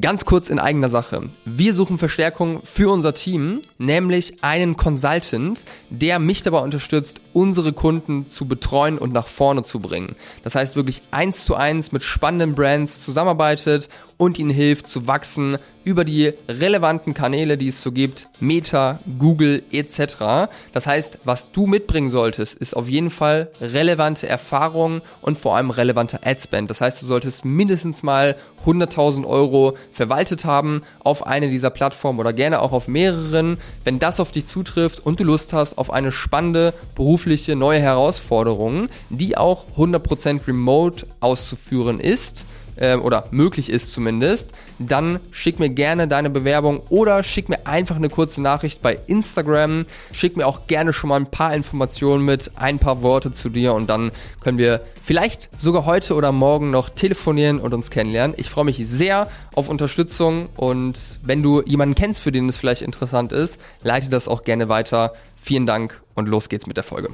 Ganz kurz in eigener Sache. Wir suchen Verstärkung für unser Team, nämlich einen Consultant, der mich dabei unterstützt, unsere Kunden zu betreuen und nach vorne zu bringen. Das heißt wirklich eins zu eins mit spannenden Brands zusammenarbeitet und ihnen hilft zu wachsen über die relevanten Kanäle, die es so gibt, Meta, Google etc. Das heißt, was du mitbringen solltest, ist auf jeden Fall relevante Erfahrungen und vor allem relevante Adspend. Das heißt, du solltest mindestens mal 100.000 Euro verwaltet haben auf eine dieser Plattformen oder gerne auch auf mehreren. Wenn das auf dich zutrifft und du Lust hast auf eine spannende berufliche neue Herausforderung, die auch 100% remote auszuführen ist, äh, oder möglich ist zumindest, dann schick mir gerne deine Bewerbung oder schick mir einfach eine kurze Nachricht bei Instagram. Schick mir auch gerne schon mal ein paar Informationen mit, ein paar Worte zu dir und dann können wir vielleicht sogar heute oder morgen noch telefonieren und uns kennenlernen. Ich freue mich sehr auf Unterstützung und wenn du jemanden kennst, für den es vielleicht interessant ist, leite das auch gerne weiter. Vielen Dank und los geht's mit der Folge.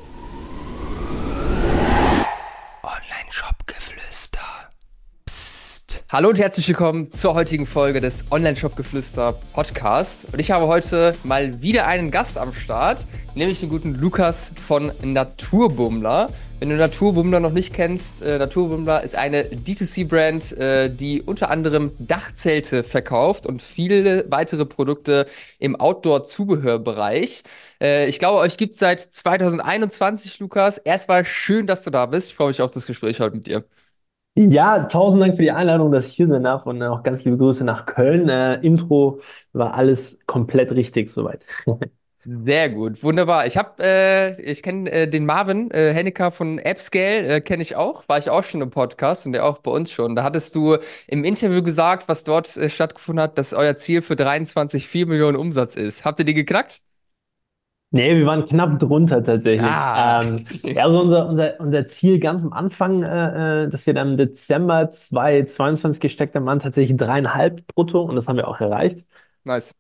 Hallo und herzlich willkommen zur heutigen Folge des Online-Shop-Geflüster Podcast. Und ich habe heute mal wieder einen Gast am Start, nämlich den guten Lukas von Naturbummler. Wenn du Naturbummler noch nicht kennst, äh, Naturbummler ist eine D2C-Brand, äh, die unter anderem Dachzelte verkauft und viele weitere Produkte im Outdoor-Zubehörbereich. Äh, ich glaube, euch gibt es seit 2021, Lukas. Erstmal schön, dass du da bist. Ich freue mich auf das Gespräch heute mit dir. Ja, tausend Dank für die Einladung, dass ich hier sein darf und auch ganz liebe Grüße nach Köln. Äh, Intro war alles komplett richtig soweit. Sehr gut, wunderbar. Ich habe, äh, ich kenne äh, den Marvin äh, Hennecker von AppScale, äh, kenne ich auch, war ich auch schon im Podcast und der auch bei uns schon. Da hattest du im Interview gesagt, was dort äh, stattgefunden hat, dass euer Ziel für 23 4 Millionen Umsatz ist. Habt ihr die geknackt? Nee, wir waren knapp drunter tatsächlich. Ah. Ähm, ja, also unser, unser, unser Ziel ganz am Anfang, äh, äh dass wir dann im Dezember 2022 gesteckt haben, waren tatsächlich dreieinhalb brutto und das haben wir auch erreicht. Nice.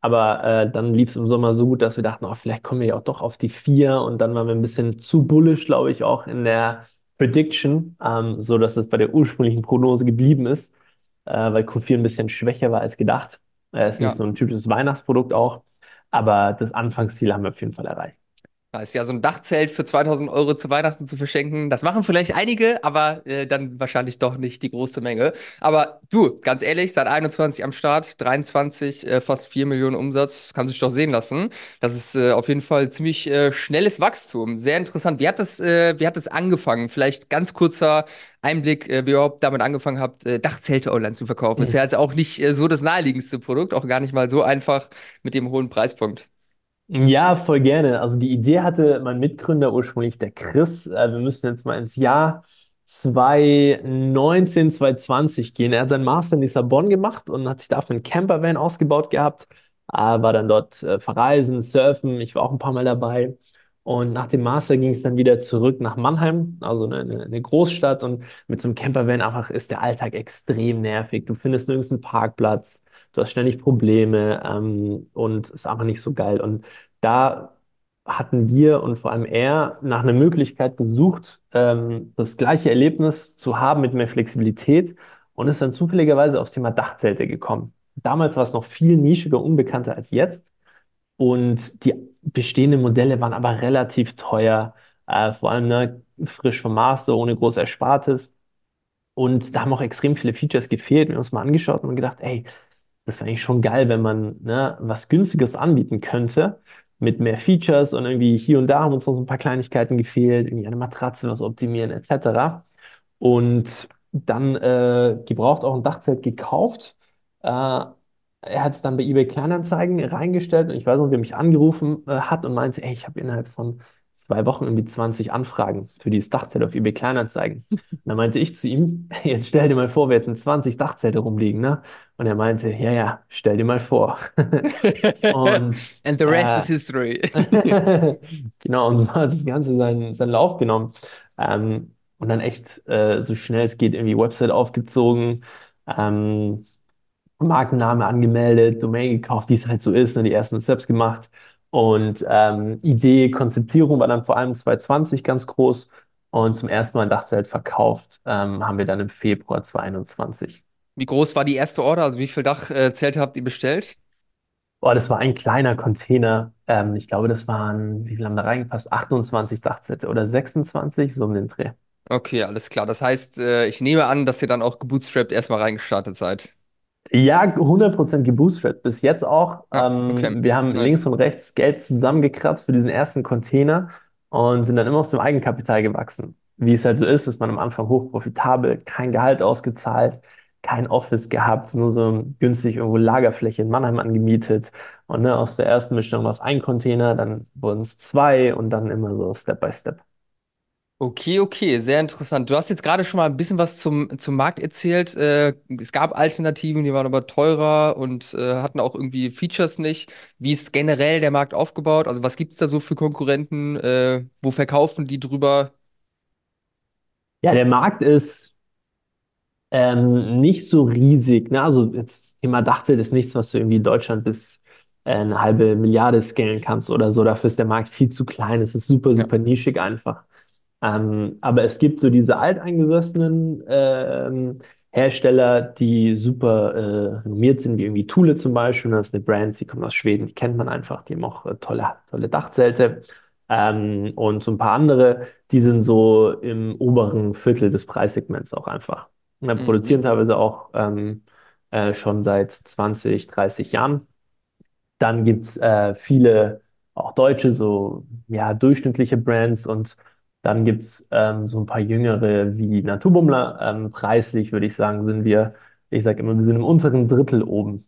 Aber äh, dann lief es im Sommer so gut, dass wir dachten, oh, vielleicht kommen wir ja auch doch auf die vier und dann waren wir ein bisschen zu bullish, glaube ich, auch in der Prediction, ähm, so dass es bei der ursprünglichen Prognose geblieben ist, äh, weil Q4 ein bisschen schwächer war als gedacht. Äh, ist ja. nicht so ein typisches Weihnachtsprodukt auch. Aber das Anfangsziel haben wir auf jeden Fall erreicht. Ist ja so ein Dachzelt für 2000 Euro zu Weihnachten zu verschenken. Das machen vielleicht einige, aber äh, dann wahrscheinlich doch nicht die große Menge. Aber du, ganz ehrlich, seit 21 am Start, 23, äh, fast 4 Millionen Umsatz, kann sich doch sehen lassen. Das ist äh, auf jeden Fall ziemlich äh, schnelles Wachstum. Sehr interessant. Wie hat das, äh, wie hat das angefangen? Vielleicht ganz kurzer Einblick, äh, wie ihr überhaupt damit angefangen habt, Dachzelte online zu verkaufen. Mhm. Ist ja jetzt auch nicht so das naheliegendste Produkt, auch gar nicht mal so einfach mit dem hohen Preispunkt. Ja, voll gerne. Also die Idee hatte mein Mitgründer ursprünglich, der Chris. Äh, wir müssen jetzt mal ins Jahr 2019, 2020 gehen. Er hat seinen Master in Lissabon gemacht und hat sich dafür einen Campervan ausgebaut gehabt. Äh, war dann dort äh, verreisen, surfen. Ich war auch ein paar Mal dabei. Und nach dem Master ging es dann wieder zurück nach Mannheim, also eine, eine Großstadt. Und mit so einem Campervan einfach ist der Alltag extrem nervig. Du findest nirgends einen Parkplatz du hast ständig Probleme ähm, und ist einfach nicht so geil. Und da hatten wir und vor allem er nach einer Möglichkeit gesucht, ähm, das gleiche Erlebnis zu haben mit mehr Flexibilität und ist dann zufälligerweise aufs Thema Dachzelte gekommen. Damals war es noch viel nischiger, unbekannter als jetzt. Und die bestehenden Modelle waren aber relativ teuer, äh, vor allem ne, frisch vom Master, ohne groß Erspartes. Und da haben auch extrem viele Features gefehlt. Wir haben uns mal angeschaut und gedacht, ey, das wäre eigentlich schon geil, wenn man ne, was Günstiges anbieten könnte mit mehr Features und irgendwie hier und da haben uns noch so ein paar Kleinigkeiten gefehlt, irgendwie eine Matratze was optimieren etc. Und dann äh, gebraucht auch ein Dachzelt gekauft. Äh, er hat es dann bei eBay Kleinanzeigen reingestellt und ich weiß noch, wie er mich angerufen äh, hat und meinte, ey, ich habe innerhalb von zwei Wochen irgendwie 20 Anfragen für dieses Dachzelt auf eBay Kleinanzeigen. Und dann meinte ich zu ihm, jetzt stell dir mal vor, wir hätten 20 Dachzelte rumliegen, ne? Und er meinte, ja, ja, stell dir mal vor. und, And the rest äh, is history. genau, und so hat das Ganze seinen, seinen Lauf genommen. Ähm, und dann echt äh, so schnell es geht irgendwie Website aufgezogen, ähm, Markenname angemeldet, Domain gekauft, wie es halt so ist, ne, die ersten Steps gemacht. Und ähm, Idee, Konzeptierung war dann vor allem 2020 ganz groß. Und zum ersten Mal ein Dachzelt verkauft ähm, haben wir dann im Februar 2021. Wie groß war die erste Order? Also wie viel Dachzelte habt ihr bestellt? Boah, das war ein kleiner Container. Ähm, ich glaube, das waren, wie viel haben da reingepasst? 28 Dachzelte oder 26, so um den Dreh. Okay, alles klar. Das heißt, äh, ich nehme an, dass ihr dann auch gebootstrapped erstmal reingestartet seid. Ja, 100% gebootstrapped. Bis jetzt auch. Ah, okay. Ähm, wir haben Nice. links und rechts Geld zusammengekratzt für diesen ersten Container und sind dann immer aus dem Eigenkapital gewachsen. Wie es halt so ist, ist man am Anfang hochprofitabel, kein Gehalt ausgezahlt, kein Office gehabt, nur so günstig irgendwo Lagerfläche in Mannheim angemietet. Und ne, aus der ersten Bestellung war es ein Container, dann wurden es zwei und dann immer so Step by Step. Okay, okay, sehr interessant. Du hast jetzt gerade schon mal ein bisschen was zum, zum Markt erzählt. Äh, es gab Alternativen, die waren aber teurer und äh, hatten auch irgendwie Features nicht. Wie ist generell der Markt aufgebaut? Also was gibt es da so für Konkurrenten? Äh, wo verkaufen die drüber? Ja, der Markt ist Ähm, nicht so riesig, ne? Also jetzt Thema Dachzelt ist nichts, was du irgendwie in Deutschland bis äh, eine halbe Milliarde scalen kannst oder so. Dafür ist der Markt viel zu klein. Es ist super, Ja. super nischig einfach. Ähm, aber es gibt so diese alteingesessenen ähm, Hersteller, die super äh, renommiert sind, wie irgendwie Thule zum Beispiel. Das ist eine Brand, die kommt aus Schweden, die kennt man einfach. Die haben auch äh, tolle, tolle Dachzelte. Ähm, und so ein paar andere, die sind so im oberen Viertel des Preissegments auch einfach. Und produzieren Mhm. teilweise auch ähm, äh, schon seit 20, 30 Jahren. Dann gibt es äh, viele auch deutsche, so ja, durchschnittliche Brands und dann gibt es ähm, so ein paar jüngere wie Naturbummler. Ähm, preislich würde ich sagen, sind wir, ich sage immer, wir sind im unteren Drittel oben,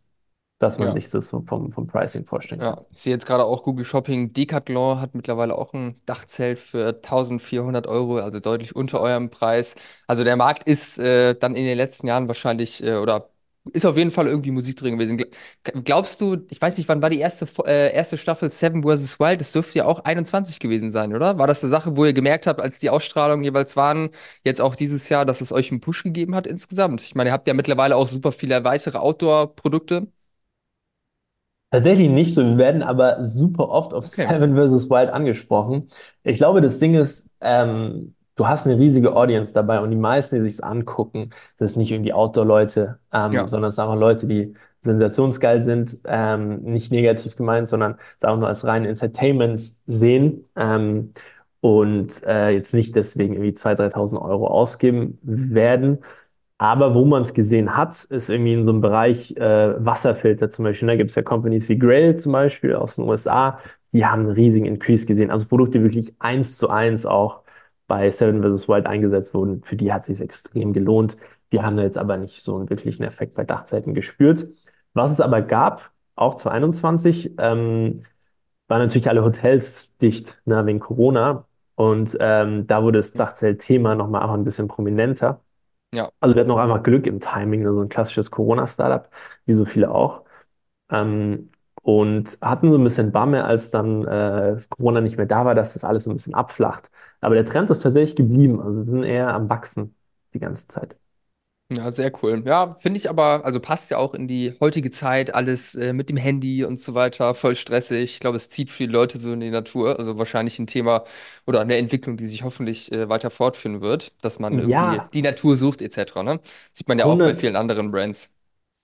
dass man Ja. sich das so vom, vom Pricing vorstellen kann. Ja, ich sehe jetzt gerade auch Google Shopping. Decathlon hat mittlerweile auch ein Dachzelt für 1400 Euro, also deutlich unter eurem Preis. Also der Markt ist äh, dann in den letzten Jahren wahrscheinlich äh, oder ist auf jeden Fall irgendwie Musik drin gewesen. Gl- Glaubst du, ich weiß nicht, wann war die erste, äh, erste Staffel Seven vs. Wild? Das dürfte ja auch 21 gewesen sein, oder? War das eine Sache, wo ihr gemerkt habt, als die Ausstrahlungen jeweils waren, jetzt auch dieses Jahr, dass es euch einen Push gegeben hat insgesamt? Ich meine, ihr habt ja mittlerweile auch super viele weitere Outdoor-Produkte. Tatsächlich nicht so. Wir werden aber super oft auf Okay. Seven vs. Wild angesprochen. Ich glaube, das Ding ist, ähm, du hast eine riesige Audience dabei und die meisten, die sich's angucken, das ist nicht irgendwie Outdoor-Leute, ähm, Ja. sondern es sind einfach Leute, die sensationsgeil sind, ähm, nicht negativ gemeint, sondern es einfach nur als rein Entertainment sehen ähm, und äh, jetzt nicht deswegen irgendwie 2.000, 3.000 Euro ausgeben werden. Aber wo man es gesehen hat, ist irgendwie in so einem Bereich äh, Wasserfilter zum Beispiel. Da gibt es ja Companies wie Grail zum Beispiel aus den USA, die haben einen riesigen Increase gesehen. Also Produkte, wirklich eins zu eins auch bei Seven vs. Wild eingesetzt wurden. Für die hat es sich extrem gelohnt. Die haben jetzt aber nicht so einen wirklichen Effekt bei Dachzeiten gespürt. Was es aber gab, auch 2021, ähm, waren natürlich alle Hotels dicht, ne, wegen Corona. Und ähm, da wurde das Dachzelt-Thema nochmal auch ein bisschen prominenter. Ja. Also wir hatten auch einfach Glück im Timing, so ein klassisches Corona-Startup, wie so viele auch. Ähm, und hatten so ein bisschen Bammel, als dann äh, Corona nicht mehr da war, dass das alles so ein bisschen abflacht. Aber der Trend ist tatsächlich geblieben. Also wir sind eher am Wachsen die ganze Zeit. Ja, sehr cool. Ja, finde ich aber, also passt ja auch in die heutige Zeit, alles äh, mit dem Handy und so weiter, voll stressig. Ich glaube, es zieht viele Leute so in die Natur. Also wahrscheinlich ein Thema oder eine Entwicklung, die sich hoffentlich äh, weiter fortführen wird, dass man irgendwie Ja, die Natur sucht, etc. Ne? Sieht man ja auch bei vielen 100, anderen Brands.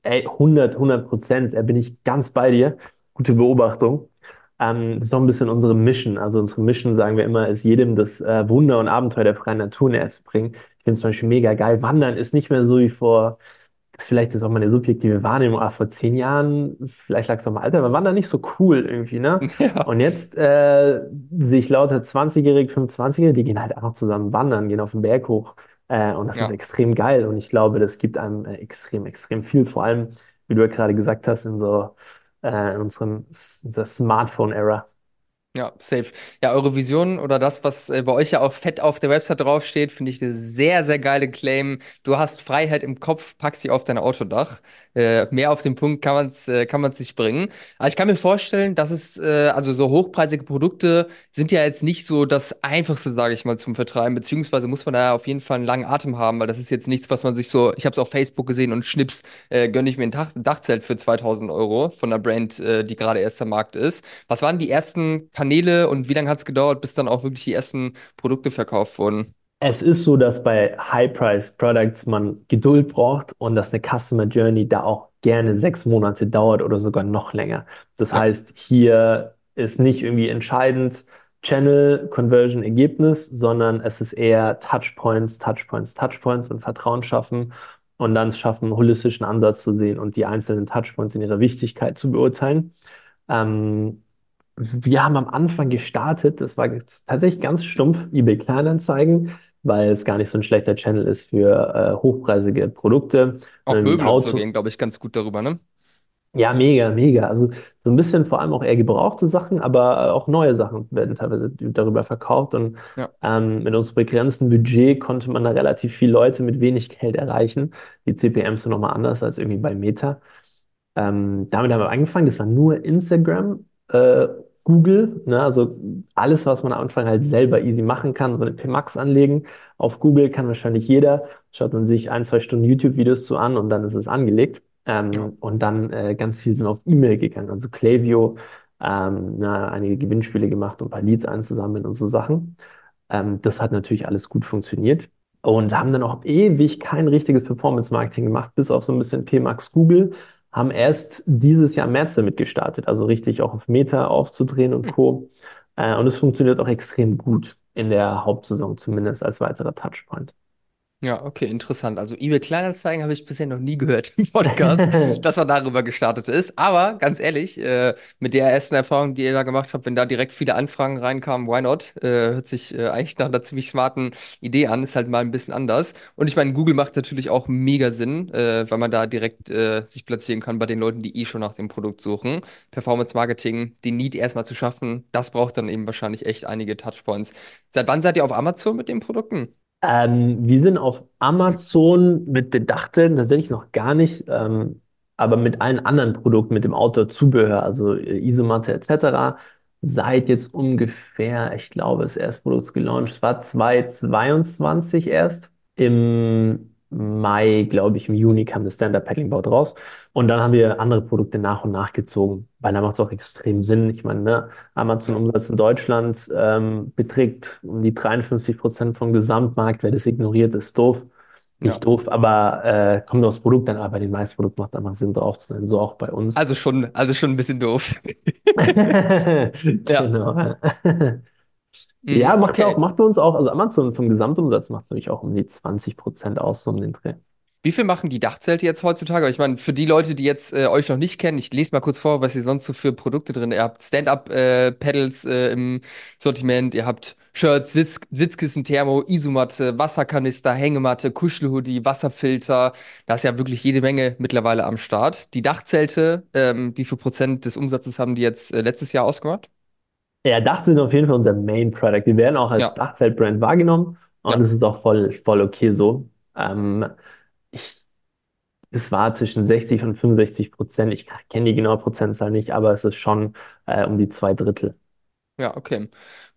ey, 100, 100 Prozent, da bin ich ganz bei dir. Gute Beobachtung. Ähm, das ist auch ein bisschen unsere Mission. Also unsere Mission, sagen wir immer, ist jedem das äh, Wunder und Abenteuer der freien Natur näher zu bringen. Ich finde es zum Beispiel mega geil. Wandern ist nicht mehr so wie vor, das vielleicht ist auch meine subjektive Wahrnehmung, aber vor zehn Jahren, vielleicht lag es auch mal Alter, aber Wandern nicht so cool irgendwie, ne? Ja, Und jetzt äh, sehe ich lauter 20-Jährige, 25-Jährige, die gehen halt einfach zusammen wandern, gehen auf den Berg hoch. Äh, und das ist ja. extrem geil. Und ich glaube, das gibt einem äh, extrem, extrem viel. Vor allem, wie du ja gerade gesagt hast, in so äh, in unserem Smartphone-Era. Ja, safe. Ja, eure Vision oder das, was äh, bei euch ja auch fett auf der Website draufsteht, finde ich eine sehr, sehr geile Claim. Du hast Freiheit im Kopf, pack sie auf dein Autodach. Äh, mehr auf den Punkt kann man es äh, kann man's nicht bringen. Aber ich kann mir vorstellen, dass es, äh, also so hochpreisige Produkte sind ja jetzt nicht so das Einfachste, sage ich mal, zum Vertreiben, beziehungsweise muss man da auf jeden Fall einen langen Atem haben, weil das ist jetzt nichts, was man sich so, ich habe es auf Facebook gesehen und schnips, äh, gönne ich mir ein Dach Dachzelt für 2000 Euro von einer Brand, äh, die gerade erst am Markt ist. Was waren die ersten Kanäle und wie lange hat es gedauert, bis dann auch wirklich die ersten Produkte verkauft wurden? Es ist so, dass bei High-Price Products man Geduld braucht und dass eine Customer Journey da auch gerne sechs Monate dauert oder sogar noch länger. Das Ja, heißt, hier ist nicht irgendwie entscheidend Channel Conversion Ergebnis, sondern es ist eher Touchpoints, Touchpoints, Touchpoints und Vertrauen schaffen und dann schaffen, einen holistischen Ansatz zu sehen und die einzelnen Touchpoints in ihrer Wichtigkeit zu beurteilen. Ähm, wir haben am Anfang gestartet, das war tatsächlich ganz stumpf, eBay Kleinanzeigen, weil es gar nicht so ein schlechter Channel ist für äh, hochpreisige Produkte. auch Ein Möbel und so Auto, gehen, glaube ich, ganz gut darüber, ne? ja, mega, mega. Also so ein bisschen vor allem auch eher gebrauchte Sachen, aber äh, auch neue Sachen werden teilweise darüber verkauft. Und Ja, ähm, mit unserem begrenzten Budget konnte man da relativ viele Leute mit wenig Geld erreichen. Die CPMs sind nochmal anders als irgendwie bei Meta. Ähm, damit haben wir angefangen. Das war nur Instagram, äh, Google, ne? Also alles, was man am Anfang halt selber easy machen kann, so eine PMax anlegen. Auf Google kann wahrscheinlich jeder. Schaut man sich ein, zwei Stunden YouTube-Videos zu an und dann ist es angelegt. ja. Ähm, und dann äh, ganz viel sind auf E-Mail gegangen. Also Klaviyo, ähm, na, einige Gewinnspiele gemacht, um ein paar Leads einzusammeln und so Sachen. Ähm, das hat natürlich alles gut funktioniert. Und haben dann auch ewig kein richtiges Performance-Marketing gemacht, bis auf so ein bisschen PMax Google. Haben erst dieses Jahr im März damit gestartet, also richtig auch auf Meta aufzudrehen und Hm. Co. Äh, und es funktioniert auch extrem gut in der Hauptsaison, zumindest als weiterer Touchpoint. Ja, okay, interessant. Also eBay Kleinanzeigen habe ich bisher noch nie gehört im Podcast, dass man darüber gestartet ist. Aber ganz ehrlich, äh, mit der ersten Erfahrung, die ihr da gemacht habt, wenn da direkt viele Anfragen reinkamen, why not? Äh, hört sich äh, eigentlich nach einer ziemlich smarten Idee an, ist halt mal ein bisschen anders. Und ich meine, Google macht natürlich auch mega Sinn, äh, weil man da direkt äh, sich platzieren kann bei den Leuten, die eh schon nach dem Produkt suchen. Performance Marketing, den Need erstmal zu schaffen, das braucht dann eben wahrscheinlich echt einige Touchpoints. Seit wann seid ihr auf Amazon mit den Produkten? Ähm, wir sind auf Amazon mit den Dachteln tatsächlich noch gar nicht, ähm, aber mit allen anderen Produkten, mit dem Outdoor-Zubehör, also äh, Isomatte etc., seit jetzt ungefähr, ich glaube, das erste Produkt gelauncht, war 2022 erst. Im Mai, glaube ich, im Juni kam das Stand-Up-Paddling-Board raus. Und dann haben wir andere Produkte nach und nach gezogen, weil da macht es auch extrem Sinn. Ich meine, ne, Amazon-Umsatz in Deutschland ähm, beträgt um die 53 Prozent vom Gesamtmarkt. Wer das ignoriert, ist doof. Ja. Nicht doof, aber äh, kommt aufs Produkt dann, aber bei den meisten Produkten macht einfach Sinn, drauf zu sein. So auch bei uns. Also schon, also schon ein bisschen doof. Ja. Genau. Ja, Mhm, macht ja auch, macht bei uns auch, also Amazon vom Gesamtumsatz macht es natürlich auch um die 20 Prozent aus, so um den Dreh. Wie viel machen die Dachzelte jetzt heutzutage? Ich meine, für die Leute, die jetzt äh, euch noch nicht kennen, ich lese mal kurz vor, was ihr sonst so für Produkte drin habt. Ihr habt Stand-up-Pedals äh, im Sortiment, ihr habt Shirts, Sitz Sitzkissen, Thermo, Isomatte, Wasserkanister, Hängematte, Kuschelhoodie, Wasserfilter. Da ist ja wirklich jede Menge mittlerweile am Start. Die Dachzelte, ähm, wie viel Prozent des Umsatzes haben die jetzt äh, letztes Jahr ausgemacht? Ja, Dach sind auf jeden Fall unser Main Product. Wir werden auch als Ja, Dachzelt-Brand wahrgenommen und es ist auch voll, voll okay so. Ähm, ich, es war zwischen 60 und 65 Prozent. Ich kenne die genaue Prozentzahl nicht, aber es ist schon äh, um die zwei Drittel. Ja, okay.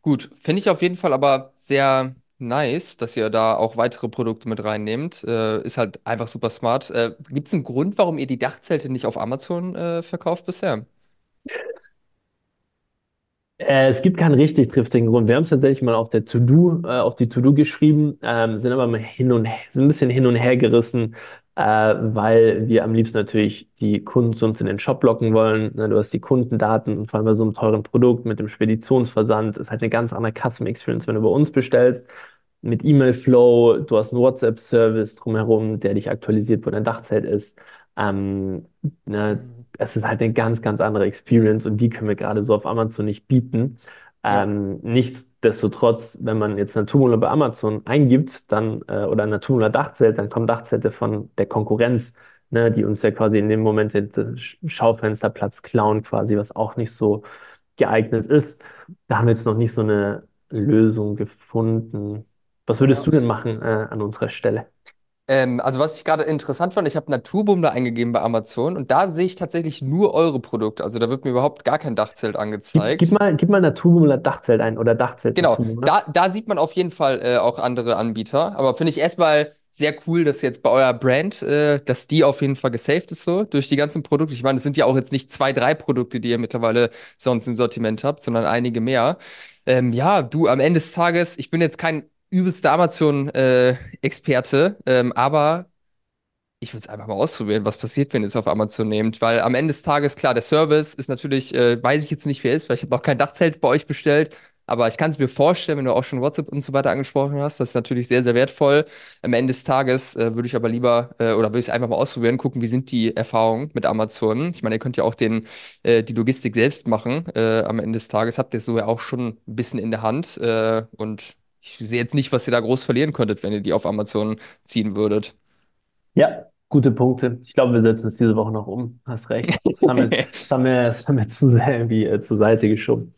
Gut. Finde ich auf jeden Fall aber sehr nice, dass ihr da auch weitere Produkte mit reinnehmt. Äh, ist halt einfach super smart. Äh, gibt es einen Grund, warum ihr die Dachzelte nicht auf Amazon äh, verkauft bisher? Äh, es gibt keinen richtig triftigen Grund. Wir haben es tatsächlich mal auf der To-Do, äh, auf die To-Do geschrieben, ähm, sind aber mal hin und her, sind ein bisschen hin und her gerissen, äh, weil wir am liebsten natürlich die Kunden zu uns in den Shop locken wollen. Ne, du hast die Kundendaten und vor allem bei so einem teuren Produkt mit dem Speditionsversand ist halt eine ganz andere Custom Experience, wenn du bei uns bestellst. Mit E-Mail-Flow, du hast einen WhatsApp-Service drumherum, der dich aktualisiert, wo dein Dachzelt ist. Ähm, ne, Mhm. es ist halt eine ganz, ganz andere Experience und die können wir gerade so auf Amazon nicht bieten. Ja, Ähm, nichtsdestotrotz, wenn man jetzt Naturmoler bei Amazon eingibt, dann, äh, oder Naturmoler Dachzelt, dann kommen Dachzelte von der Konkurrenz, ne, die uns ja quasi in dem Moment Sch- Schaufensterplatz klauen, quasi, was auch nicht so geeignet ist. Da haben wir jetzt noch nicht so eine Lösung gefunden. Was würdest ja. du denn machen, äh, an unserer Stelle? Ähm, also was ich gerade interessant fand, ich habe Naturboom da eingegeben bei Amazon und da sehe ich tatsächlich nur eure Produkte. Also da wird mir überhaupt gar kein Dachzelt Gib, gib angezeigt. mal, gib mal Naturmoler Dachzelt ein oder Dachzelt Genau, Naturmoler. da, da sieht man auf jeden Fall äh, auch andere Anbieter. Aber finde ich erstmal sehr cool, dass jetzt bei eurer Brand, äh, dass die auf jeden Fall gesaved ist so durch die ganzen Produkte. Ich meine, es sind ja auch jetzt nicht zwei, drei Produkte, die ihr mittlerweile sonst im Sortiment habt, sondern einige mehr. Ähm, ja, du, am Ende des Tages, ich bin jetzt kein übelster Amazon-Experte, ähm, aber ich würde es einfach mal ausprobieren, was passiert, wenn ihr es auf Amazon nehmt. Weil am Ende des Tages, klar, der Service ist natürlich, äh, weiß ich jetzt nicht, wer ist, weil ich habe noch kein Dachzelt bei euch bestellt. Aber ich kann es mir vorstellen, wenn du auch schon WhatsApp und so weiter angesprochen hast, das ist natürlich sehr, sehr wertvoll. Am Ende des Tages äh, würde ich aber lieber, äh, oder würde ich es einfach mal ausprobieren, gucken, wie sind die Erfahrungen mit Amazon. Ich meine, ihr könnt ja auch den, äh, die Logistik selbst machen. Äh, am Ende des Tages habt ihr es so ja auch schon ein bisschen in der Hand. Äh, und ich sehe jetzt nicht, was ihr da groß verlieren könntet, wenn ihr die auf Amazon ziehen würdet. Ja, gute Punkte. Ich glaube, wir setzen es diese Woche noch um. Hast recht. Das haben wir, das haben wir, das haben wir zu sehr irgendwie äh, zur Seite geschoben.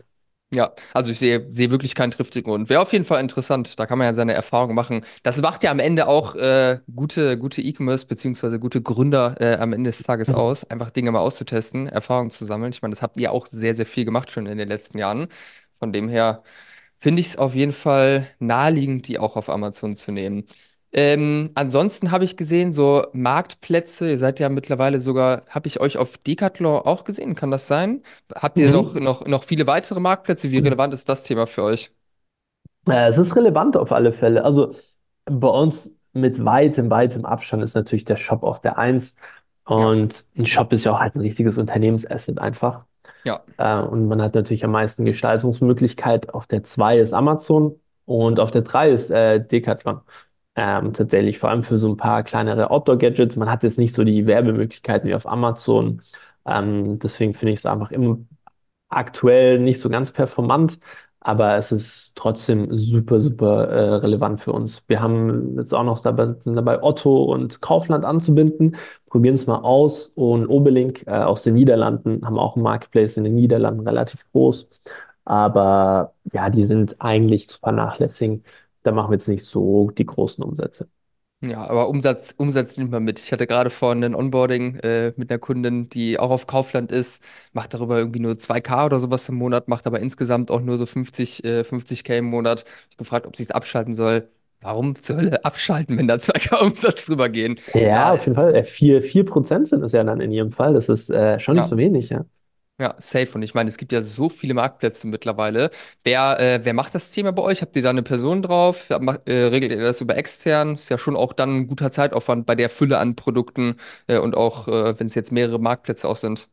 Ja, also ich sehe, sehe wirklich keinen triftigen Grund. Wäre auf jeden Fall interessant. Da kann man ja seine Erfahrungen machen. Das macht ja am Ende auch äh, gute, gute E-Commerce beziehungsweise gute Gründer äh, am Ende des Tages Mhm. aus, einfach Dinge mal auszutesten, Erfahrungen zu sammeln. Ich meine, das habt ihr auch sehr, sehr viel gemacht schon in den letzten Jahren. Von dem her finde ich es auf jeden Fall naheliegend, die auch auf Amazon zu nehmen. Ähm, ansonsten habe ich gesehen, so Marktplätze, ihr seid ja mittlerweile sogar, habe ich euch auf Decathlon auch gesehen, kann das sein? Habt ihr noch, Mhm. noch, noch viele weitere Marktplätze? Wie relevant ist das Thema für euch? Äh, es ist relevant auf alle Fälle. Also bei uns mit weitem, weitem Abstand ist natürlich der Shop auf der Eins. Ja, Und ein Shop ist ja auch halt ein richtiges Unternehmensasset einfach. Ja, Äh, und man hat natürlich am meisten Gestaltungsmöglichkeit. Auf der 2 ist Amazon und auf der 3 ist äh, Decathlon. Ähm, tatsächlich, vor allem für so ein paar kleinere Outdoor-Gadgets. Man hat jetzt nicht so die Werbemöglichkeiten wie auf Amazon. Ähm, deswegen finde ich es einfach immer aktuell nicht so ganz performant, aber es ist trotzdem super, super äh, relevant für uns. Wir haben jetzt auch noch dabei, dabei, Otto und Kaufland anzubinden. Probieren es mal aus. Und Obelink äh, aus den Niederlanden haben auch einen Marketplace in den Niederlanden relativ groß. Aber ja, die sind eigentlich zu vernachlässigen. Da machen wir jetzt nicht so die großen Umsätze. Ja, aber Umsatz, Umsatz nimmt man mit. Ich hatte gerade vorhin ein Onboarding äh, mit einer Kundin, die auch auf Kaufland ist, macht darüber irgendwie nur 2K oder sowas im Monat, macht aber insgesamt auch nur so 50, äh, 50K im Monat. Ich gefragt, ob sie es abschalten soll. Warum zur Hölle abschalten, wenn da 2K Umsatz drüber gehen? Ja, Ja, auf jeden Fall. Äh, vier, vier Prozent sind es ja dann in Ihrem Fall. Das ist äh, schon nicht ja. so wenig, ja. Ja, safe. Und ich meine, es gibt ja so viele Marktplätze mittlerweile. Wer, äh, wer macht das Thema bei euch? Habt ihr da eine Person drauf? Ja, macht, äh, regelt ihr das über extern? Ist ja schon auch dann ein guter Zeitaufwand bei der Fülle an Produkten äh, und auch, äh, wenn es jetzt mehrere Marktplätze auch sind.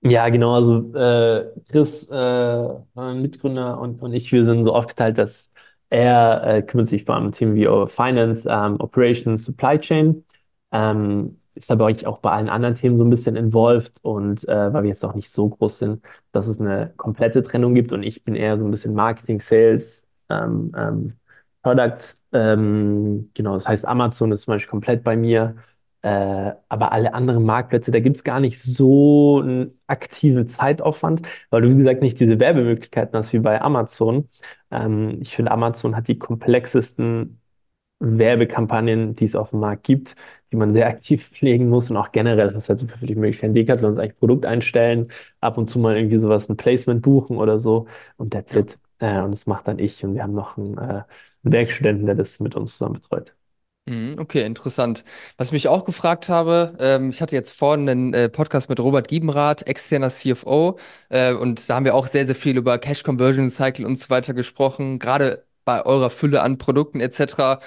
Ja, genau. Also äh, Chris, äh, mein Mitgründer und, und ich, wir sind so aufgeteilt, dass er äh, kümmert sich vor allem um Themen wie äh, Finance, ähm, Operations, Supply Chain. Ähm, ist aber eigentlich auch bei allen anderen Themen so ein bisschen involved und äh, weil wir jetzt noch nicht so groß sind, dass es eine komplette Trennung gibt und ich bin eher so ein bisschen Marketing, Sales, ähm, ähm, Product. Ähm, genau, das heißt, Amazon ist zum Beispiel komplett bei mir. Äh, aber alle anderen Marktplätze, da gibt es gar nicht so einen aktiven Zeitaufwand, weil du, wie gesagt, nicht diese Werbemöglichkeiten hast wie bei Amazon. Ähm, ich finde, Amazon hat die komplexesten Werbekampagnen, die es auf dem Markt gibt, die man sehr aktiv pflegen muss und auch generell hast du halt super viele Möglichkeiten. Decathlon ist eigentlich Produkt einstellen, ab und zu mal irgendwie sowas, ein Placement buchen oder so und that's it. Äh, und das macht dann ich und wir haben noch einen, äh, einen Werkstudenten, der das mit uns zusammen betreut. Mhm, Okay, interessant. Was ich mich auch gefragt habe, ähm, ich hatte jetzt vorhin einen äh, Podcast mit Robert Giebenrath, externer CFO, äh, und da haben wir auch sehr, sehr viel über Cash Conversion Cycle und so weiter gesprochen, gerade bei eurer Fülle an Produkten etc.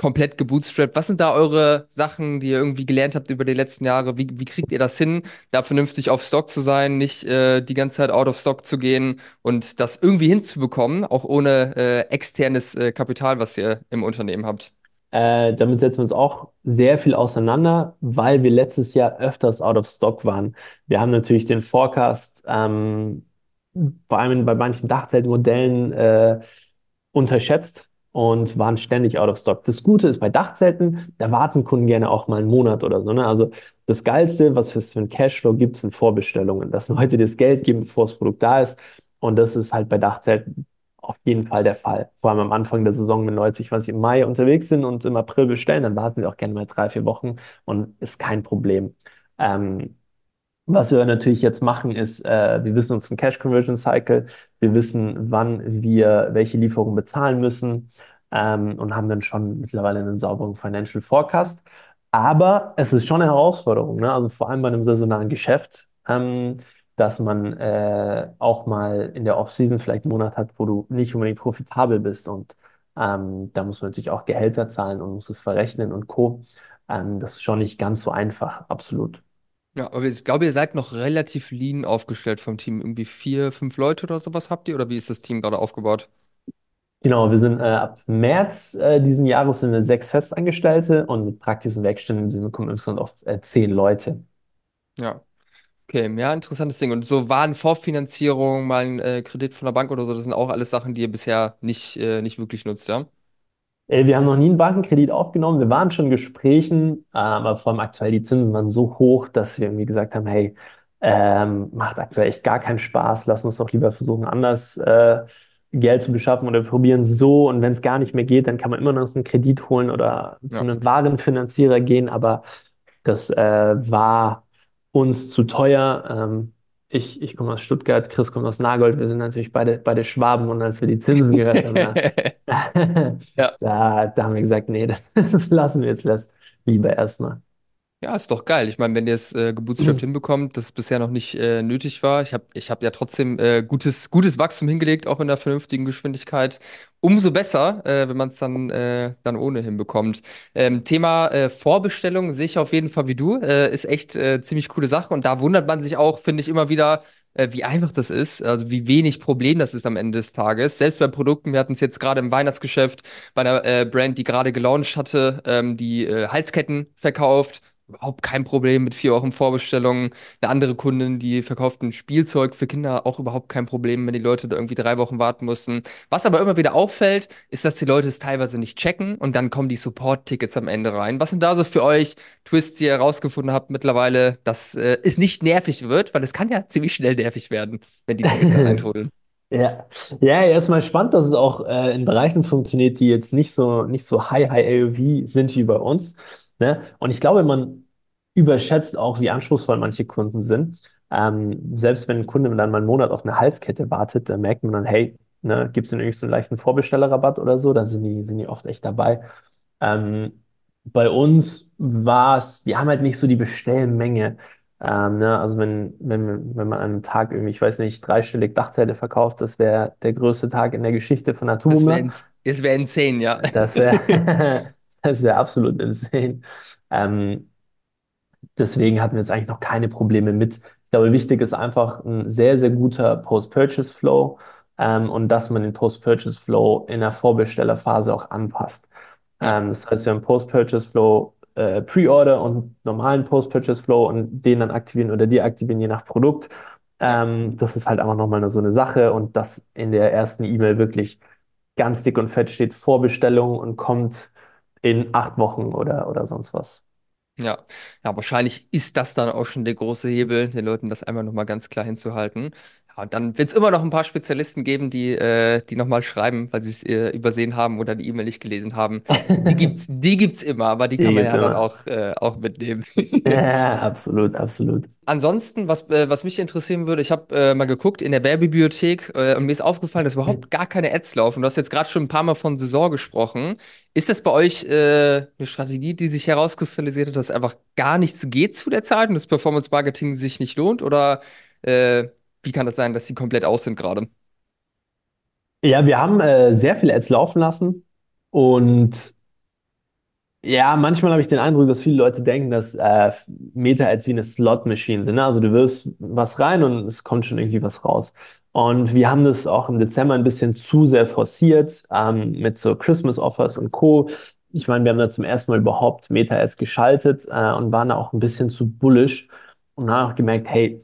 komplett gebootstrapped. Was sind da eure Sachen, die ihr irgendwie gelernt habt über die letzten Jahre? Wie, wie kriegt ihr das hin, da vernünftig auf Stock zu sein, nicht äh, die ganze Zeit out of Stock zu gehen und das irgendwie hinzubekommen, auch ohne äh, externes äh, Kapital, was ihr im Unternehmen habt? Äh, damit setzen wir uns auch sehr viel auseinander, weil wir letztes Jahr öfters out of stock waren. Wir haben natürlich den Forecast, ähm, vor allem bei manchen Dachzeltmodellen, äh, unterschätzt und waren ständig out of stock. Das Gute ist bei Dachzelten, da warten Kunden gerne auch mal einen Monat oder so. Ne? Also das Geilste, was für einen Cashflow gibt, sind Vorbestellungen. Dass Leute das Geld geben, bevor das Produkt da ist. Und das ist halt bei Dachzelten auf jeden Fall der Fall. Vor allem am Anfang der Saison, wenn Leute, ich weiß nicht, im Mai unterwegs sind und im April bestellen, dann warten wir auch gerne mal drei, vier Wochen und ist kein Problem. Ähm, was wir natürlich jetzt machen, ist, äh, wir wissen uns einen Cash Conversion Cycle, wir wissen, wann wir welche Lieferung bezahlen müssen ähm, und haben dann schon mittlerweile einen sauberen Financial Forecast. Aber es ist schon eine Herausforderung, ne? Also vor allem bei einem saisonalen Geschäft, ähm, dass man äh, auch mal in der Off-Season vielleicht einen Monat hat, wo du nicht unbedingt profitabel bist. Und Ähm, da muss man natürlich auch Gehälter zahlen und muss es verrechnen und Co. Ähm, das ist schon nicht ganz so einfach, absolut. Ja, aber ich glaube, ihr seid noch relativ lean aufgestellt vom Team. Irgendwie vier, fünf Leute oder sowas habt ihr? Oder wie ist das Team gerade aufgebaut? Genau, wir sind äh, ab März äh, diesen Jahres sind wir sechs Festangestellte und mit praktischen Werkstätten sind wir kommen insgesamt auf äh, zehn Leute. Ja. Okay, ja, interessantes Ding. Und so Warenvorfinanzierung, mal ein äh, Kredit von der Bank oder so, das sind auch alles Sachen, die ihr bisher nicht, äh, nicht wirklich nutzt, ja? Äh, Wir haben noch nie einen Bankenkredit aufgenommen. Wir waren schon in Gesprächen, äh, aber vor allem aktuell die Zinsen waren so hoch, dass wir irgendwie gesagt haben, hey, ähm, macht aktuell echt gar keinen Spaß. Lass uns doch lieber versuchen, anders äh, Geld zu beschaffen oder probieren es so. Und wenn es gar nicht mehr geht, dann kann man immer noch einen Kredit holen oder zu einem Warenfinanzierer gehen. Aber das äh, war uns zu teuer. Ähm, ich, ich komme aus Stuttgart, Chris kommt aus Nagold. Wir sind natürlich beide, beide Schwaben und als wir die Zinsen gehört haben, na, Ja. da, da haben wir gesagt, nee, das lassen wir jetzt lässt lieber erstmal. Ja, ist doch geil. Ich meine, wenn ihr es äh, gebootstrapped hinbekommt, das bisher noch nicht äh, nötig war. Ich habe ich hab ja trotzdem äh, gutes, gutes Wachstum hingelegt, auch in der vernünftigen Geschwindigkeit. Umso besser, äh, wenn man es dann, äh, dann ohne hinbekommt. Ähm, Thema äh, Vorbestellung sehe ich auf jeden Fall wie du. Äh, ist echt äh, ziemlich coole Sache. Und da wundert man sich auch, finde ich, immer wieder, äh, wie einfach das ist. Also wie wenig Problem das ist am Ende des Tages. Selbst bei Produkten, wir hatten es jetzt gerade im Weihnachtsgeschäft bei einer äh, Brand, die gerade gelauncht hatte, ähm, die äh, Halsketten verkauft überhaupt kein Problem mit vier Wochen Vorbestellungen. Eine andere Kundin, die verkauft ein Spielzeug für Kinder, auch überhaupt kein Problem, wenn die Leute da irgendwie drei Wochen warten mussten. Was aber immer wieder auffällt, ist, dass die Leute es teilweise nicht checken und dann kommen die Support-Tickets am Ende rein. Was sind da so für euch Twists, die ihr herausgefunden habt mittlerweile, dass äh, es nicht nervig wird? Weil es kann ja ziemlich schnell nervig werden, wenn die Tickets dann. Ja, ja, erstmal spannend, dass es auch äh, in Bereichen funktioniert, die jetzt nicht so, nicht so high, high AOV sind wie bei uns. Ne? Und ich glaube, man überschätzt auch, wie anspruchsvoll manche Kunden sind. Ähm, selbst wenn ein Kunde dann mal einen Monat auf eine Halskette wartet, dann merkt man dann, hey, ne, gibt es denn irgendwie so einen leichten Vorbestellerrabatt oder so? Da sind die, sind die oft echt dabei. Ähm, bei uns war es, wir haben halt nicht so die Bestellmenge. Ähm, ne? Also wenn, wenn, wenn man an einem Tag irgendwie, ich weiß nicht, dreistellig Dachzeile verkauft, das wäre der größte Tag in der Geschichte von Das wäre Atomium. ins, das wär insane, ja. Das wäre das wär absolut insane. Ähm, Deswegen hatten wir jetzt eigentlich noch keine Probleme mit. Ich glaube, wichtig ist einfach ein sehr, sehr guter Post-Purchase-Flow ähm, und dass man den Post-Purchase-Flow in der Vorbestellerphase auch anpasst. Ähm, das heißt, wir haben Post-Purchase-Flow äh, Pre-Order und normalen Post-Purchase-Flow und den dann aktivieren oder deaktivieren, je nach Produkt. Ähm, das ist halt einfach nochmal so eine Sache und dass in der ersten E-Mail wirklich ganz dick und fett steht Vorbestellung und kommt in acht Wochen oder, oder sonst was. Ja, ja, wahrscheinlich ist das dann auch schon der große Hebel, den Leuten das einmal nochmal ganz klar hinzuhalten. Ja, und dann wird es immer noch ein paar Spezialisten geben, die, äh, die nochmal schreiben, weil sie es äh, übersehen haben oder die E-Mail nicht gelesen haben. Die gibt's, die gibt's immer, aber die Die kann man ja dann immer. auch, äh, auch mitnehmen. Ja, absolut, absolut. Ansonsten, was, äh, was mich interessieren würde, ich habe äh, mal geguckt in der Werbebibliothek äh, und mir ist aufgefallen, dass überhaupt gar keine Ads laufen. Du hast jetzt gerade schon ein paar Mal von Saison gesprochen. Ist das bei euch äh, eine Strategie, die sich herauskristallisiert hat, dass einfach gar nichts geht zu der Zeit und das Performance Marketing sich nicht lohnt? Oder äh, wie kann das sein, dass die komplett aus sind gerade? Ja, wir haben äh, sehr viele Ads laufen lassen und ja, manchmal habe ich den Eindruck, dass viele Leute denken, dass äh, Meta-Ads wie eine Slot-Machine sind. Ne? Also du wirfst was rein und es kommt schon irgendwie was raus. Und wir haben das auch im Dezember ein bisschen zu sehr forciert ähm, mit so Christmas-Offers und Co. Ich meine, wir haben da zum ersten Mal überhaupt Meta-Ads geschaltet äh, und waren da auch ein bisschen zu bullish und haben auch gemerkt, hey,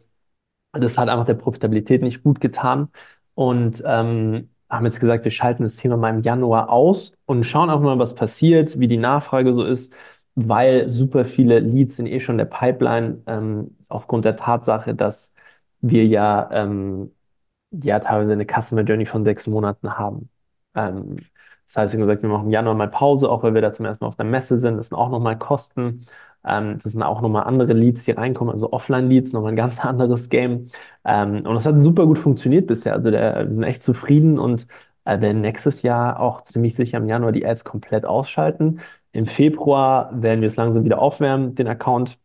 Das hat einfach der Profitabilität nicht gut getan und ähm, haben jetzt gesagt, wir schalten das Thema mal im Januar aus und schauen auch mal, was passiert, wie die Nachfrage so ist, weil super viele Leads sind eh schon in der Pipeline, ähm, aufgrund der Tatsache, dass wir ja, ähm, ja teilweise eine Customer Journey von sechs Monaten haben. Ähm, das heißt, wir haben gesagt, wir machen im Januar mal Pause, auch weil wir da zum ersten Mal auf der Messe sind. Das sind auch nochmal Kosten. Ähm, das sind auch nochmal andere Leads, die reinkommen, also Offline-Leads, nochmal ein ganz anderes Game. Ähm, und das hat super gut funktioniert bisher. Also der, wir sind echt zufrieden und äh, werden nächstes Jahr auch ziemlich sicher im Januar die Ads komplett ausschalten. Im Februar werden wir es langsam wieder aufwärmen, den Account,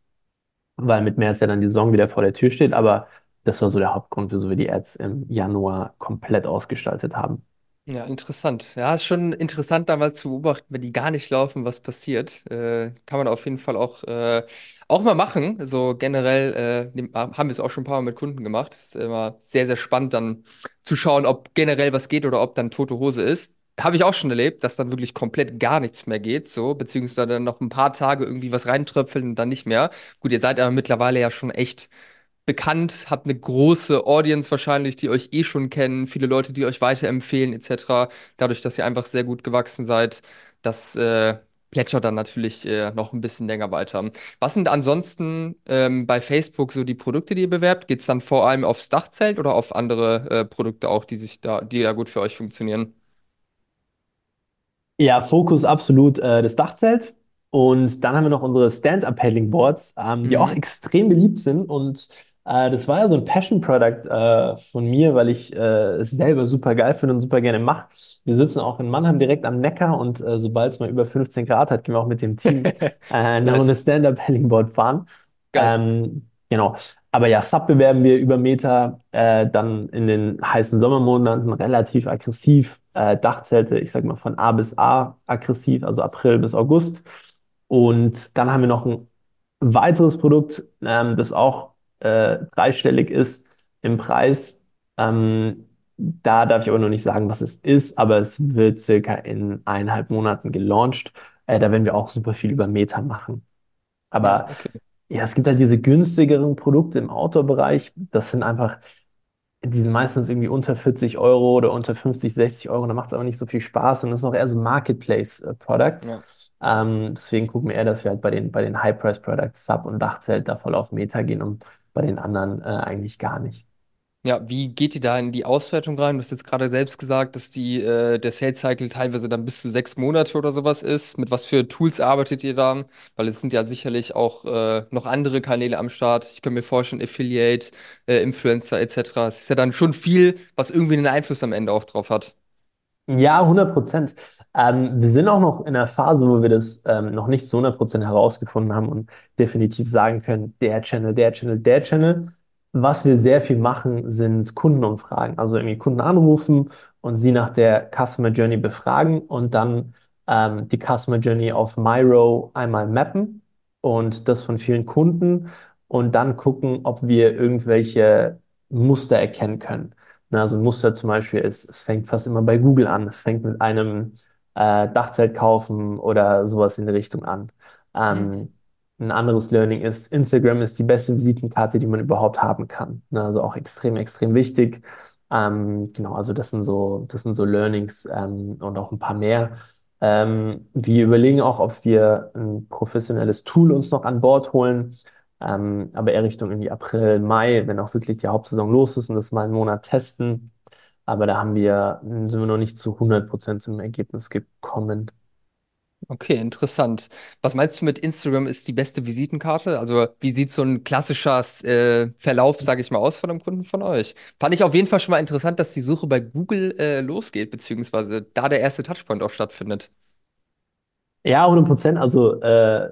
weil mit März ja dann die Saison wieder vor der Tür steht. Aber das war so der Hauptgrund, wieso wir die Ads im Januar komplett ausgestaltet haben. Ja, interessant. Ja, ist schon interessant, da mal zu beobachten, wenn die gar nicht laufen, was passiert. Äh, kann man auf jeden Fall auch, äh, auch mal machen. So generell äh, haben wir es auch schon ein paar Mal mit Kunden gemacht. ist immer sehr, sehr spannend, dann zu schauen, ob generell was geht oder ob dann tote Hose ist. Habe ich auch schon erlebt, dass dann wirklich komplett gar nichts mehr geht, so, beziehungsweise dann noch ein paar Tage irgendwie was reintröpfeln und dann nicht mehr. Gut, ihr seid aber mittlerweile ja schon echt bekannt, habt eine große Audience wahrscheinlich, die euch eh schon kennen, viele Leute, die euch weiterempfehlen, etc. Dadurch, dass ihr einfach sehr gut gewachsen seid, das äh, plätschert dann natürlich äh, noch ein bisschen länger weiter. Was sind ansonsten ähm, bei Facebook so die Produkte, die ihr bewerbt? Geht es dann vor allem aufs Dachzelt oder auf andere äh, Produkte auch, die sich da, die da gut für euch funktionieren? Ja, Fokus absolut äh, das Dachzelt. Und dann haben wir noch unsere Stand-Up-Paddling-Boards, ähm, die auch Mhm. extrem beliebt sind. Und das war ja so ein Passion-Product äh, von mir, weil ich äh, es selber super geil finde und super gerne mache. Wir sitzen auch in Mannheim direkt am Neckar und äh, sobald es mal über 15 Grad hat, gehen wir auch mit dem Team äh, eine Runde. Stand-Up-Paddling-Board fahren. Ähm, genau. Aber ja, Sub bewerben wir über Meter, äh, dann in den heißen Sommermonaten relativ aggressiv. Äh, Dachzelte, ich sag mal von A bis A aggressiv, also April bis August. Und dann haben wir noch ein weiteres Produkt, ähm, das auch äh, dreistellig ist im Preis. Ähm, da darf ich aber noch nicht sagen, was es ist, aber es wird circa in eineinhalb Monaten gelauncht. Äh, da werden wir auch super viel über Meta machen. Aber okay. ja, es gibt halt diese günstigeren Produkte im Outdoor-Bereich. Das sind einfach, die sind meistens irgendwie unter 40 Euro oder unter 50, 60 Euro. Da macht es aber nicht so viel Spaß und das sind auch eher so Marketplace-Products. Ja. Ähm, deswegen gucken wir eher, dass wir halt bei den, bei den High-Price-Products, Sub und Dachzelt da voll auf Meta gehen und bei den anderen äh, eigentlich gar nicht. Ja, wie geht ihr da in die Auswertung rein? Du hast jetzt gerade selbst gesagt, dass die, äh, der Sales Cycle teilweise dann bis zu sechs Monate oder sowas ist. Mit was für Tools arbeitet ihr da? Weil es sind ja sicherlich auch äh, noch andere Kanäle am Start. Ich kann mir vorstellen, Affiliate, äh, Influencer etc. Es ist ja dann schon viel, was irgendwie einen Einfluss am Ende auch drauf hat. Ja, hundert Prozent. Ähm, wir sind auch noch in der Phase, wo wir das ähm, noch nicht zu hundert Prozent herausgefunden haben und definitiv sagen können, der Channel, der Channel, der Channel. Was wir sehr viel machen, sind Kundenumfragen. Also irgendwie Kunden anrufen und sie nach der Customer Journey befragen und dann ähm, die Customer Journey auf Miro einmal mappen und das von vielen Kunden und dann gucken, ob wir irgendwelche Muster erkennen können. Na, so ein Muster zum Beispiel ist, es fängt fast immer bei Google an. Es fängt mit einem äh, Dachzelt kaufen oder sowas in die Richtung an. Mhm. Ähm, ein anderes Learning ist, Instagram ist die beste Visitenkarte, die man überhaupt haben kann. Na, also auch extrem, extrem wichtig. Ähm, genau, also das sind so, das sind so Learnings ähm, und auch ein paar mehr. Ähm, wir überlegen auch, ob wir ein professionelles Tool uns noch an Bord holen. Ähm, aber eher Richtung irgendwie April, Mai, wenn auch wirklich die Hauptsaison los ist und das mal einen Monat testen. Aber da haben wir, sind wir noch nicht zu 100% zum Ergebnis gekommen. Okay, interessant. Was meinst du mit Instagram ist die beste Visitenkarte? Also, wie sieht so ein klassischer äh, Verlauf, sage ich mal, aus von einem Kunden von euch? Fand ich auf jeden Fall schon mal interessant, dass die Suche bei Google äh, losgeht, beziehungsweise da der erste Touchpoint auch stattfindet. Ja, 100%. Also äh,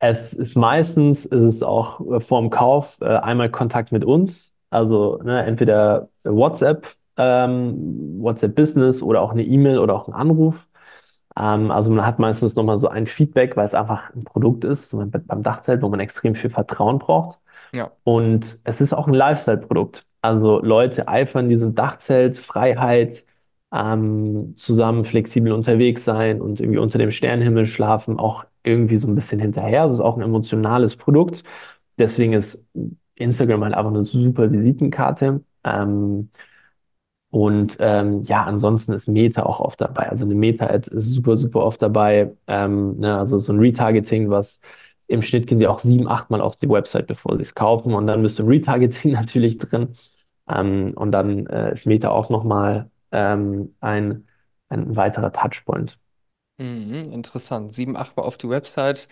es ist meistens, ist es auch äh, vorm Kauf äh, einmal Kontakt mit uns. Also ne, entweder WhatsApp, ähm, WhatsApp Business oder auch eine E-Mail oder auch ein Anruf. Ähm, also man hat meistens nochmal so ein Feedback, weil es einfach ein Produkt ist, so beim Dachzelt, wo man extrem viel Vertrauen braucht. Ja. Und es ist auch ein Lifestyle-Produkt. Also Leute eifern diesem Dachzelt, Freiheit, ähm, zusammen flexibel unterwegs sein und irgendwie unter dem Sternenhimmel schlafen, auch irgendwie so ein bisschen hinterher. Das ist auch ein emotionales Produkt. Deswegen ist Instagram halt einfach eine super Visitenkarte. Ähm, und ähm, ja, ansonsten ist Meta auch oft dabei. Also eine Meta-Ad ist super, super oft dabei. Ähm, ne, also so ein Retargeting, was im Schnitt gehen sie auch sieben, acht Mal auf die Website, bevor sie es kaufen. Und dann bist du im Retargeting natürlich drin. Ähm, und dann äh, ist Meta auch nochmal ähm, ein, ein weiterer Touchpoint. Mhm, interessant. Sieben, acht Mal auf die Website.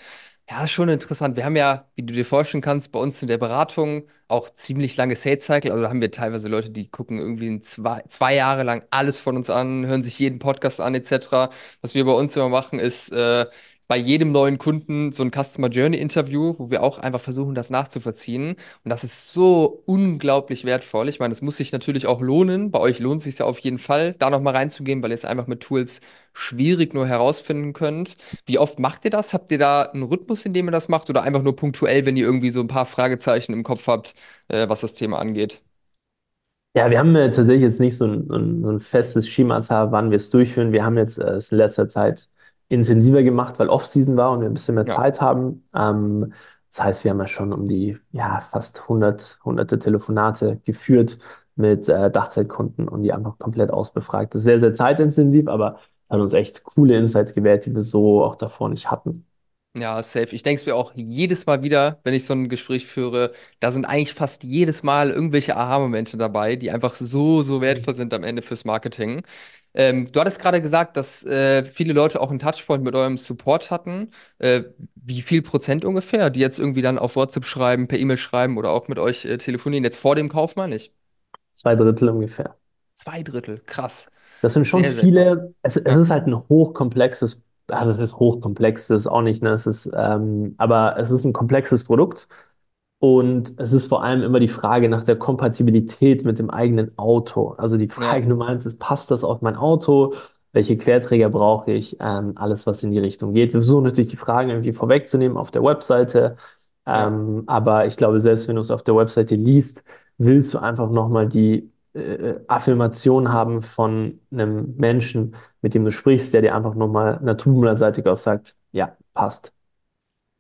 Ja, schon interessant. Wir haben ja, wie du dir vorstellen kannst, bei uns in der Beratung auch ziemlich lange Sales Cycle. Also da haben wir teilweise Leute, die gucken irgendwie zwei, zwei Jahre lang alles von uns an, hören sich jeden Podcast an, etc. Was wir bei uns immer machen, ist, äh, bei jedem neuen Kunden so ein Customer Journey Interview, wo wir auch einfach versuchen, das nachzuvollziehen. Und das ist so unglaublich wertvoll. Ich meine, es muss sich natürlich auch lohnen. Bei euch lohnt es sich ja auf jeden Fall, da nochmal reinzugehen, weil ihr es einfach mit Tools schwierig nur herausfinden könnt. Wie oft macht ihr das? Habt ihr da einen Rhythmus, in dem ihr das macht? Oder einfach nur punktuell, wenn ihr irgendwie so ein paar Fragezeichen im Kopf habt, äh, was das Thema angeht? Ja, wir haben äh, tatsächlich jetzt nicht so ein, ein, ein festes Schemata, wann wir es durchführen. Wir haben jetzt äh, in letzter Zeit intensiver gemacht, weil Off-Season war und wir ein bisschen mehr Ja. Zeit haben. Ähm, das heißt, wir haben ja schon um die ja, fast hundert hunderte Telefonate geführt mit äh, Dachzeltkunden und die einfach komplett ausbefragt. Das ist sehr, sehr zeitintensiv, aber hat uns echt coole Insights gewährt, die wir so auch davor nicht hatten. Ja, safe. Ich denke es mir auch jedes Mal wieder, wenn ich so ein Gespräch führe, da sind eigentlich fast jedes Mal irgendwelche Aha-Momente dabei, die einfach so, so wertvoll sind am Ende fürs Marketing. Ähm, du hattest gerade gesagt, dass äh, viele Leute auch einen Touchpoint mit eurem Support hatten. Äh, wie viel Prozent ungefähr, die jetzt irgendwie dann auf WhatsApp schreiben, per E-Mail schreiben oder auch mit euch äh, telefonieren, jetzt vor dem Kauf, meine ich? Zwei Drittel ungefähr. Zwei Drittel, krass. Das sind schon Sehr, sehr viele, es, es Ja, ist halt ein hochkomplexes, ah, das ist hochkomplex, das ist auch nicht, ne? Es ist, ähm, aber es ist ein komplexes Produkt und es ist vor allem immer die Frage nach der Kompatibilität mit dem eigenen Auto. Also die ja, Frage Nummer eins ist, passt das auf mein Auto? Welche Querträger brauche ich? Ähm, alles, was in die Richtung geht. Wir versuchen natürlich die Fragen irgendwie vorwegzunehmen auf der Webseite. ja. Ähm, aber ich glaube, selbst wenn du es auf der Webseite liest, willst du einfach nochmal die äh, Affirmation haben von einem Menschen, mit dem du sprichst, der dir einfach nochmal naturblatseitig aus sagt, ja, passt.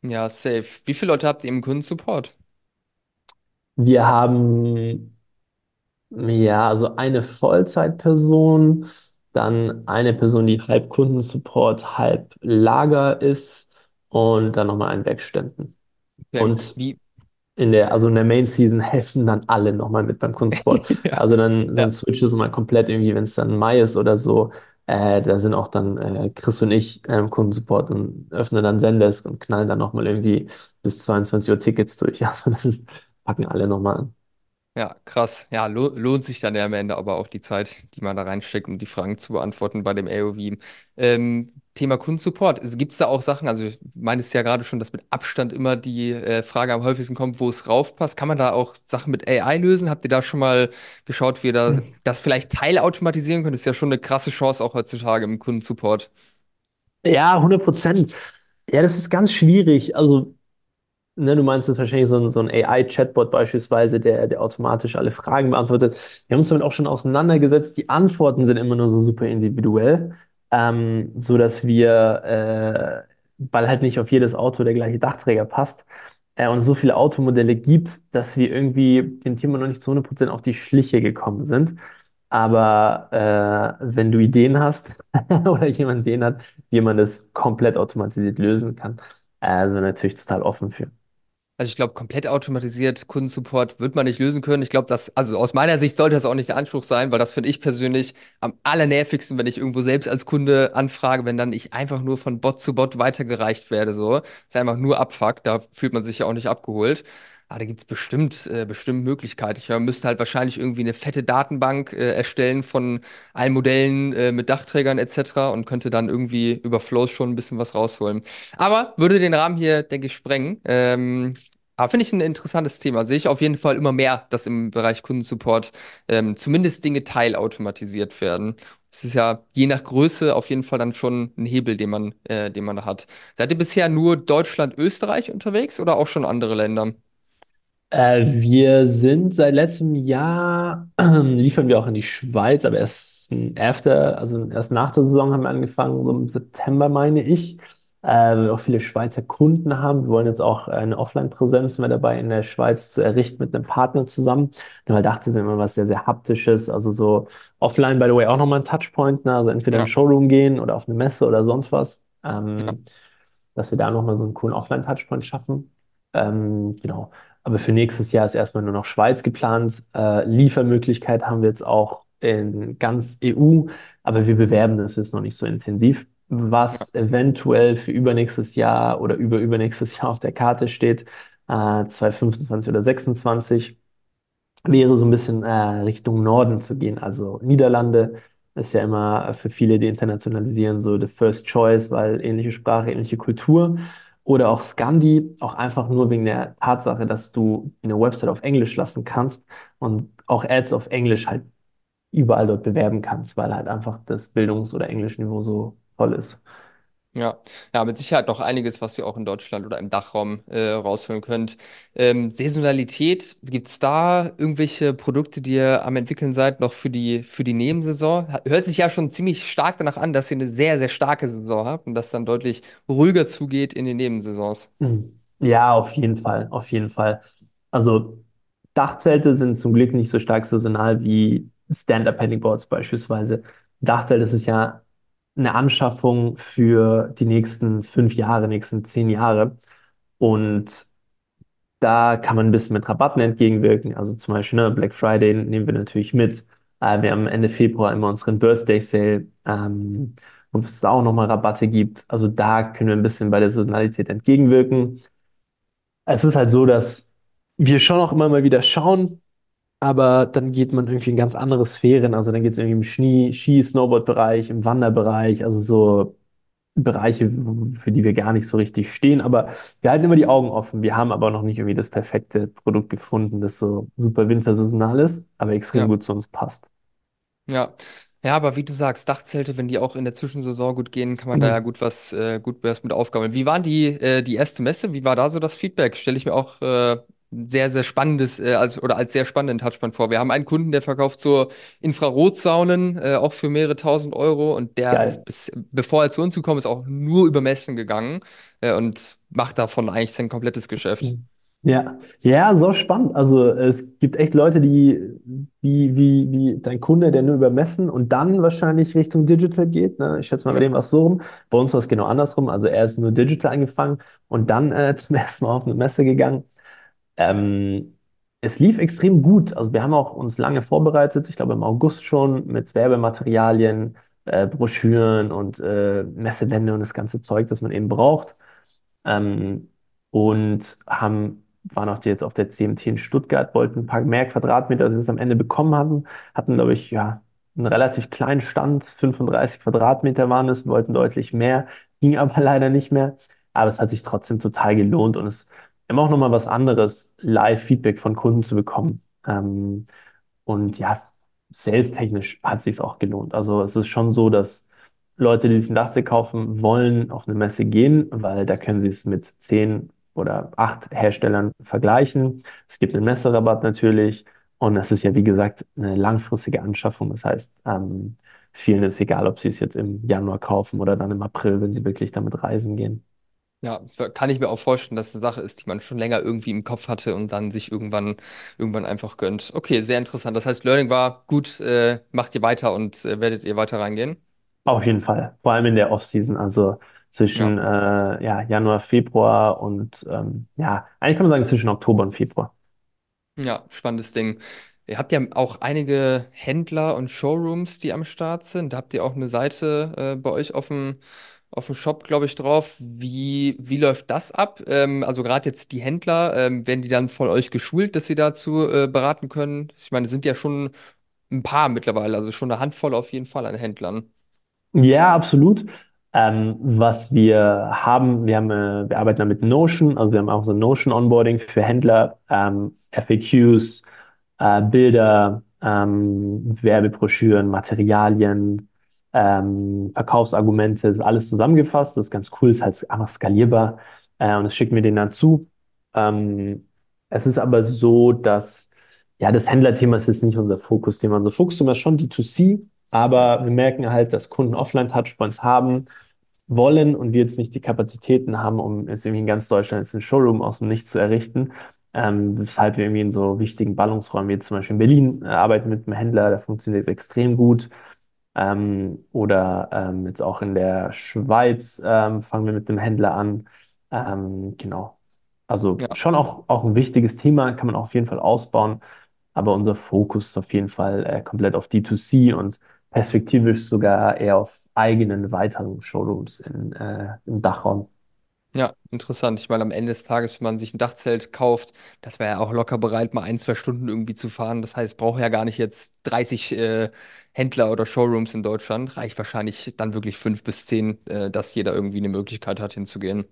Ja, safe. Wie viele Leute habt ihr im Kundensupport? Wir haben Ja, also eine Vollzeitperson, dann eine Person, die halb Kundensupport, halb Lager ist und dann nochmal einen Werkstudenten. Okay. Und Wie? in der, also in der Main Season helfen dann alle nochmal mit beim Kundensupport. Ja, Also dann, dann ja. switcht es mal komplett irgendwie, wenn es dann Mai ist oder so, äh, da sind auch dann äh, Chris und ich äh, Kundensupport und öffnen dann Zendesk und knallen dann nochmal irgendwie bis 22 Uhr Tickets durch. Also das ist, packen alle nochmal an. Ja, krass. Ja, lo lohnt sich dann ja am Ende aber auch die Zeit, die man da reinsteckt, um die Fragen zu beantworten bei dem AOV. Ähm, Thema Kundensupport. Gibt es da auch Sachen, also ich meine es ja gerade schon, dass mit Abstand immer die äh, Frage am häufigsten kommt, wo es raufpasst. Kann man da auch Sachen mit AI lösen? Habt ihr da schon mal geschaut, wie ihr da das vielleicht teilautomatisieren könnt? Das ist ja schon eine krasse Chance auch heutzutage im Kundensupport. Ja, hundert Prozent. Ja, das ist ganz schwierig. Also, ne, du meinst jetzt wahrscheinlich so ein, so ein AI-Chatbot beispielsweise, der, der automatisch alle Fragen beantwortet. Wir haben uns damit auch schon auseinandergesetzt. Die Antworten sind immer nur so super individuell, ähm, so dass wir, äh, weil halt nicht auf jedes Auto der gleiche Dachträger passt, äh, und so viele Automodelle gibt, dass wir irgendwie dem Thema noch nicht zu hundert Prozent auf die Schliche gekommen sind. Aber äh, wenn du Ideen hast oder jemand Ideen hat, wie man das komplett automatisiert lösen kann, wir natürlich total offen für. Also ich glaube, komplett automatisiert Kundensupport wird man nicht lösen können. Ich glaube, das, also aus meiner Sicht sollte das auch nicht der Anspruch sein, weil das finde ich persönlich am allernervigsten, wenn ich irgendwo selbst als Kunde anfrage, wenn dann ich einfach nur von Bot zu Bot weitergereicht werde. So, das ist einfach nur Abfuck, da fühlt man sich ja auch nicht abgeholt. Aber da gibt es bestimmt, äh, bestimmt Möglichkeiten. Ich, man müsste halt wahrscheinlich irgendwie eine fette Datenbank äh, erstellen von allen Modellen äh, mit Dachträgern etc. und könnte dann irgendwie über Flows schon ein bisschen was rausholen. Aber würde den Rahmen hier, denke ich, sprengen. Ähm, aber finde ich ein interessantes Thema. Sehe ich auf jeden Fall immer mehr, dass im Bereich Kundensupport ähm, zumindest Dinge teilautomatisiert werden. Es ist ja je nach Größe auf jeden Fall dann schon ein Hebel, den man, äh, den man da hat. Seid ihr bisher nur Deutschland, Österreich unterwegs oder auch schon andere Länder? Äh, wir sind seit letztem Jahr, liefern wir auch in die Schweiz, aber erst after, also erst nach der Saison haben wir angefangen, so im September meine ich, äh, weil wir auch viele Schweizer Kunden haben. Wir wollen jetzt auch eine Offline-Präsenz mehr dabei in der Schweiz zu errichten mit einem Partner zusammen. Und weil dachte, sind immer was sehr, sehr haptisches, also so offline, by the way, auch nochmal ein Touchpoint, ne? Also entweder in den Ja, Showroom gehen oder auf eine Messe oder sonst was, ja, ähm, dass wir da nochmal so einen coolen Offline-Touchpoint schaffen. Ähm, genau. Aber für nächstes Jahr ist erstmal nur noch Schweiz geplant. Äh, Liefermöglichkeit haben wir jetzt auch in ganz EU, aber wir bewerben das jetzt noch nicht so intensiv. ja. Was eventuell für übernächstes Jahr oder über übernächstes Jahr auf der Karte steht, äh, 2025 oder 26, wäre so ein bisschen äh, Richtung Norden zu gehen, also Niederlande, ist ja immer für viele, die internationalisieren, so the first choice, weil ähnliche Sprache, ähnliche Kultur. Oder auch Scandi, auch einfach nur wegen der Tatsache, dass du eine Website auf Englisch lassen kannst und auch Ads auf Englisch halt überall dort bewerben kannst, weil halt einfach das Bildungs- oder Englischniveau so toll ist. Ja, ja, mit Sicherheit noch einiges, was ihr auch in Deutschland oder im Dachraum äh, rausholen könnt. Ähm, Saisonalität, gibt es da irgendwelche Produkte, die ihr am entwickeln seid, noch für die, für die Nebensaison? Hört sich ja schon ziemlich stark danach an, dass ihr eine sehr, sehr starke Saison habt und das dann deutlich ruhiger zugeht in den Nebensaisons. Mhm. Ja, auf jeden Fall, auf jeden Fall. Also Dachzelte sind zum Glück nicht so stark saisonal wie Stand-Up-Paddleboards beispielsweise. Dachzelt das ist ja eine Anschaffung für die nächsten fünf Jahre, nächsten zehn Jahre. Und da kann man ein bisschen mit Rabatten entgegenwirken. Also zum Beispiel, ne, Black Friday nehmen wir natürlich mit. Äh, wir haben Ende Februar immer unseren Birthday Sale, ähm, wo es da auch nochmal Rabatte gibt. Also da können wir ein bisschen bei der Saisonalität entgegenwirken. Es ist halt so, dass wir schon auch immer mal wieder schauen, aber dann geht man irgendwie in ganz andere Sphären. Also dann geht es irgendwie im Ski, Ski, Snowboard-Bereich, im Wanderbereich, also so Bereiche, für die wir gar nicht so richtig stehen. Aber wir halten immer die Augen offen. Wir haben aber noch nicht irgendwie das perfekte Produkt gefunden, das so super wintersaisonal ist, aber extrem Ja. gut zu uns passt. Ja. Ja, aber wie du sagst, Dachzelte, wenn die auch in der Zwischensaison gut gehen, kann man da ja gut was, äh, gut was mit aufgaben. Wie waren die, äh, die erste Messe? Wie war da so das Feedback? Stelle ich mir auch äh, sehr, sehr spannendes, äh, als, oder als sehr spannenden Touchpoint vor. Wir haben einen Kunden, der verkauft so Infrarotsaunen, äh, auch für mehrere tausend Euro und der ist Geil. bis, bevor er zu uns gekommen ist, auch nur über Messen gegangen, äh, und macht davon eigentlich sein komplettes Geschäft. Ja, ja, so spannend. Also es gibt echt Leute, die, wie, wie, wie dein Kunde, der nur über Messen und dann wahrscheinlich Richtung Digital geht. Ne? Ich schätze mal, bei Ja, dem war es so rum. Bei uns war es genau andersrum. Also er ist nur Digital angefangen und dann äh, zum ersten Mal auf eine Messe gegangen. Ähm, es lief extrem gut. Also wir haben auch uns lange vorbereitet. Ich glaube im August schon mit Werbematerialien, äh, Broschüren und äh, Messewände und das ganze Zeug, das man eben braucht. Ähm, und haben, waren auch jetzt auf der CMT in Stuttgart, wollten ein paar mehr Quadratmeter, als wir es am Ende bekommen hatten. Hatten, glaube ich, ja, einen relativ kleinen Stand, 35 Quadratmeter waren es, wollten deutlich mehr, ging aber leider nicht mehr. Aber es hat sich trotzdem total gelohnt und es immer auch nochmal was anderes, Live-Feedback von Kunden zu bekommen. Ähm, und ja, sales-technisch hat sich auch gelohnt. Also es ist schon so, dass Leute, die ein Dachzelt kaufen, wollen auf eine Messe gehen, weil da können sie es mit zehn oder acht Herstellern vergleichen. Es gibt einen Messerabatt natürlich und das ist ja, wie gesagt, eine langfristige Anschaffung. Das heißt, ähm, vielen ist egal, ob sie es jetzt im Januar kaufen oder dann im April, wenn sie wirklich damit reisen gehen. Ja, das kann ich mir auch vorstellen, dass es eine Sache ist, die man schon länger irgendwie im Kopf hatte und dann sich irgendwann, irgendwann einfach gönnt. Okay, sehr interessant. Das heißt, Learning war gut, äh, macht ihr weiter und äh, werdet ihr weiter reingehen? Auf jeden Fall, vor allem in der Off-Season, also Ja. zwischen äh, ja, Januar, Februar und ähm, ja, eigentlich kann man sagen zwischen Oktober und Februar. Ja, spannendes Ding. Ihr habt ja auch einige Händler und Showrooms, die am Start sind. Da habt ihr auch eine Seite äh, bei euch dem, auf dem Shop, glaube ich, drauf. Wie, wie läuft das ab? Ähm, also gerade jetzt die Händler, ähm, werden die dann von euch geschult, dass sie dazu äh, beraten können? Ich meine, es sind ja schon ein paar mittlerweile, also schon eine Handvoll auf jeden Fall an Händlern. Ja, absolut. Ähm, was wir haben, wir haben, äh, wir arbeiten da mit Notion, also wir haben auch so ein Notion Onboarding für Händler, ähm, FAQs, äh, Bilder, ähm, Werbebroschüren, Materialien, ähm, Verkaufsargumente, ist alles zusammengefasst. Das ist ganz cool, ist halt einfach skalierbar, äh, und das schicken wir denen dann zu. Ähm, es ist aber so, dass ja, das Händlerthema ist jetzt nicht unser Fokusthema. Unser Fokusthema ist schon D2C, aber wir merken halt, dass Kunden Offline-Touchpoints haben wollen und wir jetzt nicht die Kapazitäten haben, um jetzt irgendwie in ganz Deutschland jetzt einen Showroom aus dem Nichts zu errichten. Ähm, weshalb wir irgendwie in so wichtigen Ballungsräumen, wie zum Beispiel in Berlin, äh, arbeiten mit einem Händler, da funktioniert es extrem gut. Ähm, oder ähm, jetzt auch in der Schweiz ähm, fangen wir mit einem Händler an. Ähm, genau. Also Ja. schon auch, auch ein wichtiges Thema, kann man auf jeden Fall ausbauen. Aber unser Fokus ist auf jeden Fall äh, komplett auf D2C und perspektivisch sogar eher auf eigenen weiteren Showrooms in, äh, im Dachraum. Ja, interessant. Ich meine, am Ende des Tages, wenn man sich ein Dachzelt kauft, das wäre ja auch locker bereit, mal ein, zwei Stunden irgendwie zu fahren. Das heißt, braucht ja gar nicht jetzt 30 äh, Händler oder Showrooms in Deutschland. Reicht wahrscheinlich dann wirklich fünf bis zehn, äh, dass jeder irgendwie eine Möglichkeit hat, hinzugehen.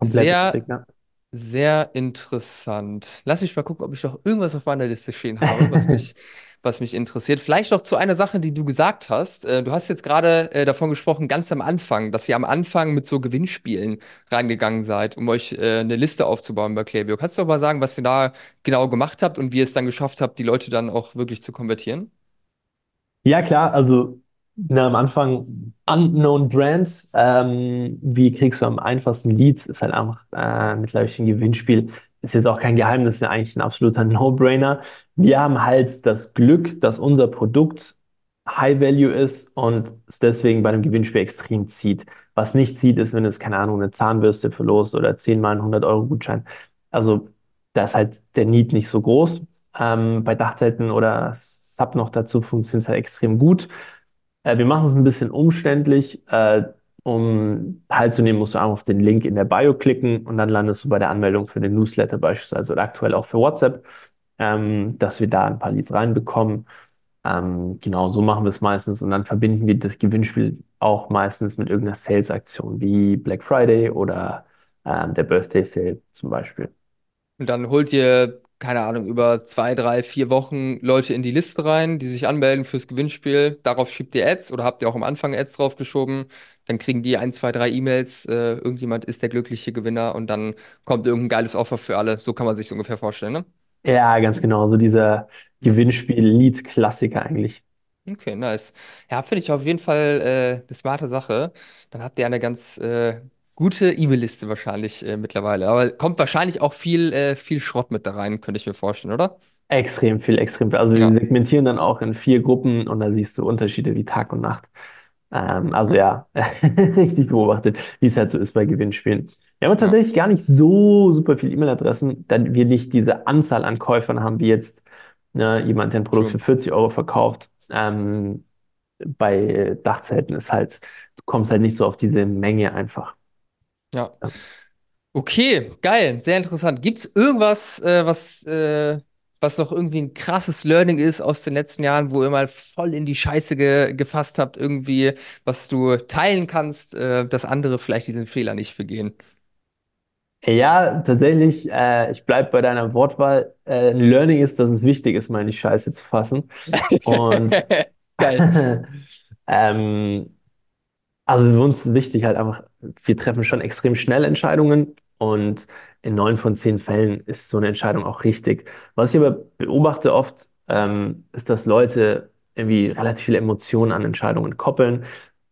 Sehr, richtig, ja. sehr interessant. Lass mich mal gucken, ob ich noch irgendwas auf meiner Liste stehen habe, was mich, was mich interessiert. Vielleicht noch zu einer Sache, die du gesagt hast. Äh, Du hast jetzt gerade äh, davon gesprochen, ganz am Anfang, dass ihr am Anfang mit so Gewinnspielen reingegangen seid, um euch äh, eine Liste aufzubauen bei Klaviyo. Kannst du doch mal sagen, was ihr da genau gemacht habt und wie ihr es dann geschafft habt, die Leute dann auch wirklich zu konvertieren? Ja, klar, also na, am Anfang Unknown Brands. Ähm, wie kriegst du am einfachsten Leads? Ist halt einfach äh, mittlerweile ein Gewinnspiel. Ist jetzt auch kein Geheimnis, ist ja eigentlich ein absoluter No-Brainer. Wir haben halt das Glück, dass unser Produkt High Value ist und es deswegen bei einem Gewinnspiel extrem zieht. Was nicht zieht, ist, wenn es, keine Ahnung, eine Zahnbürste verlost oder zehnmal einen 100-Euro-Gutschein. Also da ist halt der Need nicht so groß. Ähm, bei Dachzelten oder Sub noch dazu funktioniert halt extrem gut. Äh, wir machen es ein bisschen umständlich. Äh, um teilzunehmen, musst du einfach auf den Link in der Bio klicken und dann landest du bei der Anmeldung für den Newsletter beispielsweise oder aktuell auch für WhatsApp, ähm, dass wir da ein paar Leads reinbekommen. Ähm, genau, so machen wir es meistens und dann verbinden wir das Gewinnspiel auch meistens mit irgendeiner Sales-Aktion wie Black Friday oder ähm, der Birthday Sale zum Beispiel. Und dann holt ihr, keine Ahnung, über zwei, drei, vier Wochen Leute in die Liste rein, die sich anmelden fürs Gewinnspiel. Darauf schiebt ihr Ads oder habt ihr auch am Anfang Ads draufgeschoben. Dann kriegen die ein, zwei, drei E-Mails. Äh, irgendjemand ist der glückliche Gewinner und dann kommt irgendein geiles Offer für alle. So kann man sich ungefähr vorstellen, ne? Ja, ganz genau, so dieser. Gewinnspiel-Lead-Klassiker eigentlich. Okay, nice. Ja, finde ich auf jeden Fall äh, eine smarte Sache. Dann habt ihr eine ganz äh, gute E-Mail-Liste wahrscheinlich äh, mittlerweile. Aber kommt wahrscheinlich auch viel, äh, viel Schrott mit da rein, könnte ich mir vorstellen, oder? Extrem viel, extrem viel. Also wir Ja, segmentieren dann auch in vier Gruppen und da siehst du Unterschiede wie Tag und Nacht. Ähm, also ja, richtig beobachtet, wie es halt so ist bei Gewinnspielen. Wir haben ja, tatsächlich gar nicht so super viele E-Mail-Adressen, da wir nicht diese Anzahl an Käufern haben, wie jetzt ne, jemand, der ein Produkt für true. 40 Euro verkauft. Ähm, bei Dachzelten ist halt, du kommst halt nicht so auf diese Menge einfach. Ja. Okay, geil, sehr interessant. Gibt es irgendwas, äh, was, äh, was noch irgendwie ein krasses Learning ist aus den letzten Jahren, wo ihr mal voll in die Scheiße ge gefasst habt, irgendwie, was du teilen kannst, äh, dass andere vielleicht diesen Fehler nicht begehen? Ja, tatsächlich, äh, ich bleibe bei deiner Wortwahl. Äh, ein Learning ist, dass es wichtig ist, mal in die Scheiße zu fassen. Und Geil. ähm, Also für uns ist wichtig halt einfach, wir treffen schon extrem schnell Entscheidungen und in neun von zehn Fällen ist so eine Entscheidung auch richtig. Was ich aber beobachte oft, ähm, ist, dass Leute irgendwie relativ viele Emotionen an Entscheidungen koppeln.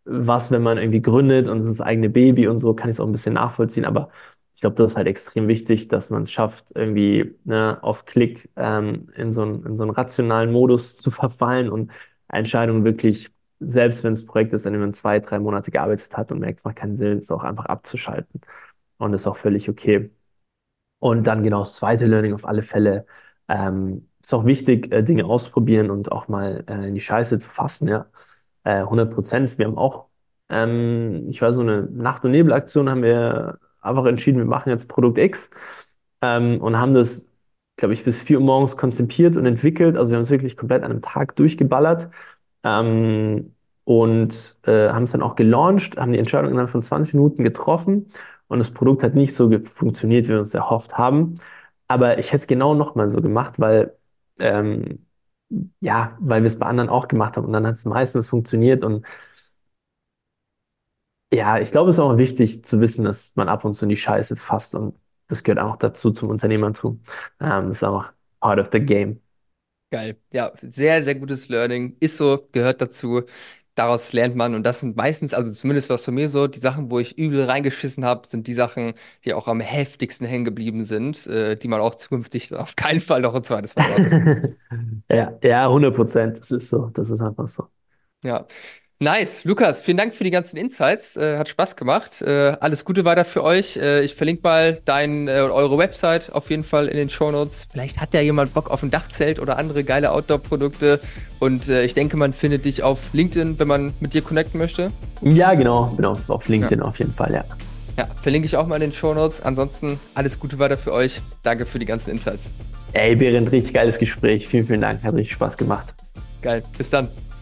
Was, wenn man irgendwie gründet und es ist das eigene Baby und so, kann ich es auch ein bisschen nachvollziehen, aber ich glaube, das ist halt extrem wichtig, dass man es schafft, irgendwie ne, auf Klick ähm, in so einen, in so einen rationalen Modus zu verfallen und Entscheidungen wirklich selbst wenn das Projekt ist, an dem man zwei, drei Monate gearbeitet hat und merkt, es macht keinen Sinn, es auch einfach abzuschalten. Und ist auch völlig okay. Und dann genau das zweite Learning auf alle Fälle. Ähm, ist auch wichtig, äh, Dinge auszuprobieren und auch mal äh, in die Scheiße zu fassen, ja. Äh, 100 Prozent. Wir haben auch, ähm, ich weiß, so eine Nacht- und Nebelaktion haben wir einfach entschieden, wir machen jetzt Produkt X ähm, und haben das, glaube ich, bis 4 Uhr morgens konzipiert und entwickelt. Also wir haben es wirklich komplett an einem Tag durchgeballert ähm, und äh, haben es dann auch gelauncht, haben die Entscheidung innerhalb von 20 Minuten getroffen und das Produkt hat nicht so funktioniert, wie wir uns erhofft haben. Aber ich hätte es genau nochmal so gemacht, weil, ähm, ja, weil wir es bei anderen auch gemacht haben und dann hat es meistens funktioniert und ja, ich glaube, es ist auch wichtig zu wissen, dass man ab und zu in die Scheiße fasst und das gehört auch dazu zum Unternehmertum. Ähm, das ist einfach part of the game. Geil. Ja, sehr, sehr gutes Learning. Ist so, gehört dazu. Daraus lernt man. Und das sind meistens, also zumindest was von mir so, die Sachen, wo ich übel reingeschissen habe, sind die Sachen, die auch am heftigsten hängen geblieben sind, äh, die man auch zukünftig auf keinen Fall noch ein zweites Mal machen sollte. Ja, ja, 100 Prozent. Das ist so. Das ist einfach so. Ja. Nice. Lukas, vielen Dank für die ganzen Insights. Äh, hat Spaß gemacht. Äh, alles Gute weiter für euch. Äh, ich verlinke mal dein, äh, eure Website auf jeden Fall in den Shownotes. Vielleicht hat ja jemand Bock auf ein Dachzelt oder andere geile Outdoor-Produkte. Und äh, ich denke, man findet dich auf LinkedIn, wenn man mit dir connecten möchte. Ja, genau. Bin auf, auf Ja. LinkedIn auf jeden Fall, ja. Ja, verlinke ich auch mal in den Shownotes. Ansonsten alles Gute weiter für euch. Danke für die ganzen Insights. Ey, Berend, richtig geiles Gespräch. Vielen, vielen Dank. Hat richtig Spaß gemacht. Geil. Bis dann.